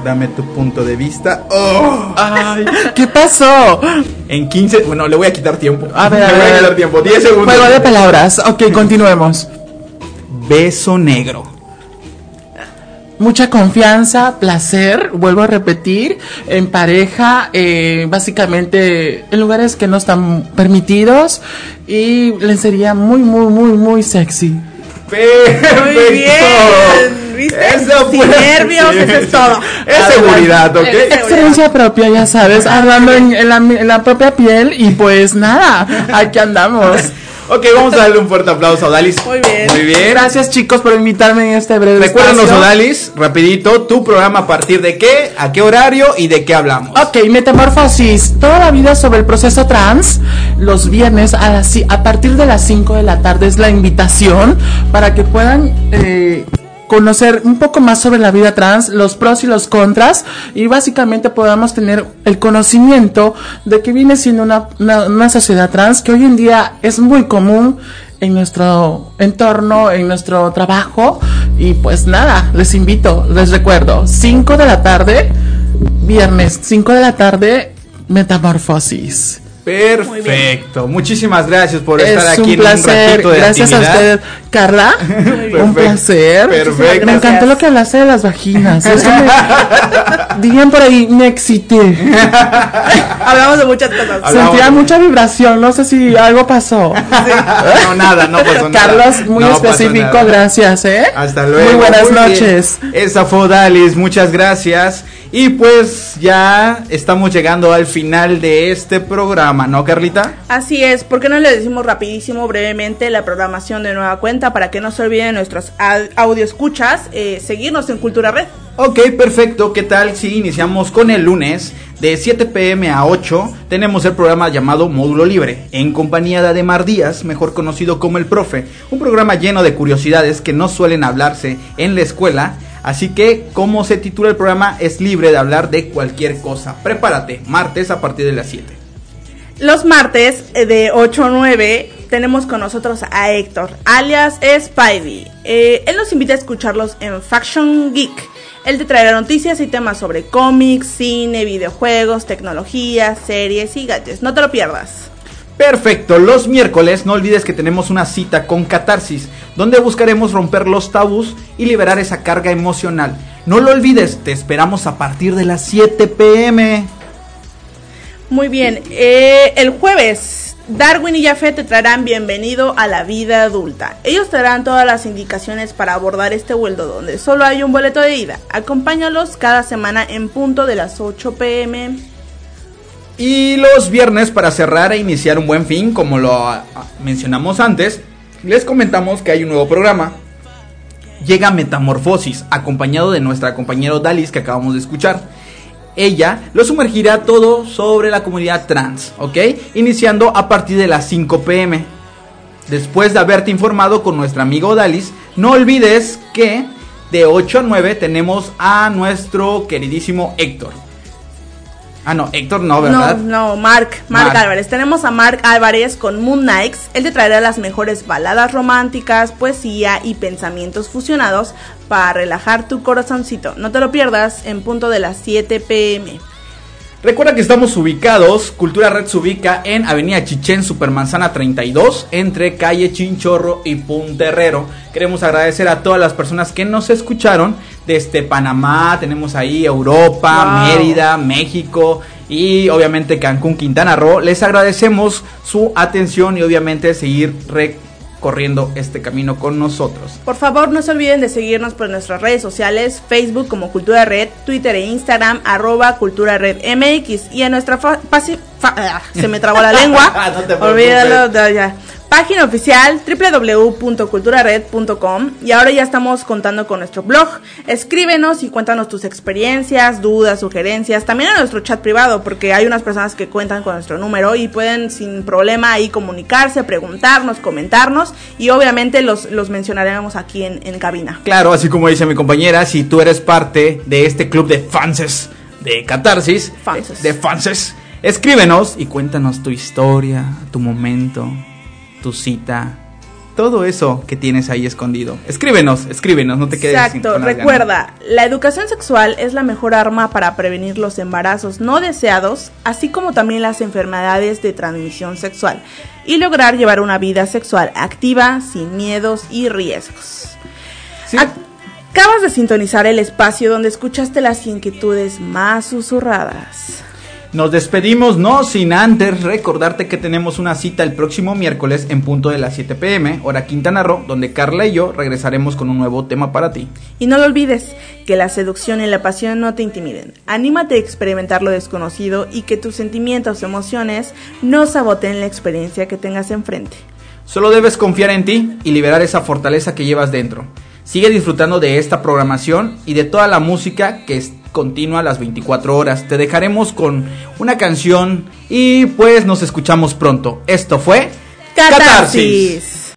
Dame tu punto de vista. Oh. Ay, ¿qué pasó? En 15, bueno, le voy a quitar tiempo. A ver, a (laughs) le voy a quitar tiempo. 10 segundos. Juego de palabras. Ok, (laughs) continuemos. Beso negro. Mucha confianza, placer, vuelvo a repetir, en pareja, eh, básicamente en lugares que no están permitidos y lencería muy, muy, muy, muy sexy. Perfecto. Muy bien, ¿viste? Eso Sin fue- nervios, sí, eso es todo. Es seguridad, ¿ok? Experiencia propia, ya sabes, hablando en, en la, en la propia piel y pues nada, aquí andamos. Ok, vamos a darle un fuerte aplauso a Odalis. Muy bien. Muy bien. Gracias chicos por invitarme en este breve Recuérdanos. Odalis, rapidito, tu programa a partir de qué, a qué horario y de qué hablamos. Ok, Metamorfosis, toda la vida sobre el proceso trans, los viernes a, las, a partir de las 5 de la tarde es la invitación para que puedan eh, conocer un poco más sobre la vida trans, los pros y los contras, y básicamente podamos tener el conocimiento de que viene siendo una, una, sociedad trans que hoy en día es muy común en nuestro entorno, en nuestro trabajo, y pues nada, les invito, les recuerdo, 5 de la tarde, Viernes, 5 de la tarde, Metamorfosis. Perfecto. Muchísimas gracias por estar es aquí un en placer. un ratito de Gracias a usted, Carla. (laughs) Un placer. Perfecto. Me encantó lo que hablaste de las vaginas. Eso me- (laughs) por ahí, me excité. (laughs) Hablamos de muchas cosas. Hablamos Sentía de- mucha vibración. No sé si algo pasó. No, nada, no pasó nada. Carlos, muy No específico, gracias, ¿eh? Hasta luego. Muy buenas noches. Esa fue Odalis, muchas gracias. Y pues ya estamos llegando al final de este programa, ¿no, Carlita? Así es, ¿por qué no le decimos rapidísimo, brevemente, la programación de nueva cuenta para que no se olviden nuestros au- audio escuchas, eh, seguirnos en Cultura Red? Ok, perfecto. ¿Qué tal si iniciamos con el lunes de 7 pm a 8? Tenemos el programa llamado Módulo Libre, en compañía de Ademar Díaz, mejor conocido como El Profe. Un programa lleno de curiosidades que no suelen hablarse en la escuela. Así que, como se titula el programa, es libre de hablar de cualquier cosa. Prepárate, martes a partir de las 7. Los martes eh, de 8 a 9 tenemos con nosotros a Héctor, alias Spidey. Eh, él nos invita a escucharlos en Faction Geek él te traerá noticias y temas sobre cómics, cine, videojuegos, tecnología, series y gadgets. No te lo pierdas. Perfecto, los miércoles no olvides que tenemos una cita con Catarsis, donde buscaremos romper los tabús y liberar esa carga emocional. No lo olvides, te esperamos a partir de las 7 pm. Muy bien, eh, el jueves Darwin y Jafet te traerán bienvenido a la vida adulta. Ellos te darán todas las indicaciones para abordar este vuelo donde solo hay un boleto de ida. Acompáñalos cada semana en punto de las 8 pm. Y los viernes para cerrar e iniciar un buen fin, como lo ah, mencionamos antes, les comentamos que hay un nuevo programa. Llega Metamorfosis, acompañado de nuestra compañera Dalis que acabamos de escuchar ella lo sumergirá todo sobre la comunidad trans, ¿ok? Iniciando a partir de las 5 pm. Después de haberte informado con nuestro amigo Dalis, no olvides que de 8 a 9 tenemos a nuestro queridísimo Héctor. Ah, no, Héctor no, ¿verdad? No, no, Mark, Mark, Álvarez. Tenemos a Mark Álvarez con Moon Knights. Él te traerá las mejores baladas románticas, poesía y pensamientos fusionados para relajar tu corazoncito. No te lo pierdas en punto de las 7 pm. Recuerda que estamos ubicados, Cultura Red se ubica en Avenida Chichén, Supermanzana 32, entre calle Chinchorro y Punterrero. Queremos agradecer a todas las personas que nos escucharon desde Panamá, tenemos ahí Europa, Mérida, México y obviamente Cancún, Quintana Roo. Les agradecemos su atención y obviamente seguir corriendo este camino con nosotros. Por favor, no se olviden de seguirnos por nuestras redes sociales, Facebook como Cultura Red, Twitter e Instagram, arroba Cultura Red MX y en nuestra se me trabó la (laughs) lengua. no Olvídalo, ya página oficial www.culturared.com y ahora ya estamos contando con nuestro blog. Escríbenos y cuéntanos tus experiencias, dudas, sugerencias, también en nuestro chat privado porque hay unas personas que cuentan con nuestro número y pueden sin problema ahí comunicarse, preguntarnos, comentarnos y obviamente los, los mencionaremos aquí en, en cabina. Claro, así como dice mi compañera, si tú eres parte de este club de fanses de Catarsis, de fanses, escríbenos y cuéntanos tu historia, tu momento tu cita, todo eso que tienes ahí escondido. Escríbenos, escríbenos, no te quedes Exacto, recuerda, la educación sexual es la mejor arma para prevenir los embarazos no deseados, así como también las enfermedades de transmisión sexual, y lograr llevar una vida sexual activa, sin miedos y riesgos. Acabas de sintonizar el espacio donde escuchaste las inquietudes más susurradas. Nos despedimos, no sin antes recordarte que tenemos una cita el próximo miércoles en punto de las 7 pm, hora Quintana Roo, donde Carla y yo regresaremos con un nuevo tema para ti. Y no lo olvides, que la seducción y la pasión no te intimiden. Anímate a experimentar lo desconocido y que tus sentimientos o emociones no saboteen la experiencia que tengas enfrente. Solo debes confiar en ti y liberar esa fortaleza que llevas dentro. Sigue disfrutando de esta programación y de toda la música que continua las 24 horas. Te dejaremos con una canción y pues nos escuchamos pronto. Esto fue Catarsis.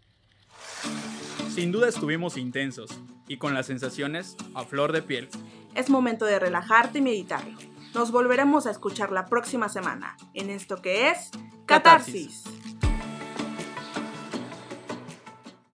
Sin duda estuvimos intensos y con las sensaciones a flor de piel. Es momento de relajarte y meditarlo. Nos volveremos a escuchar la próxima semana en esto que es Catarsis.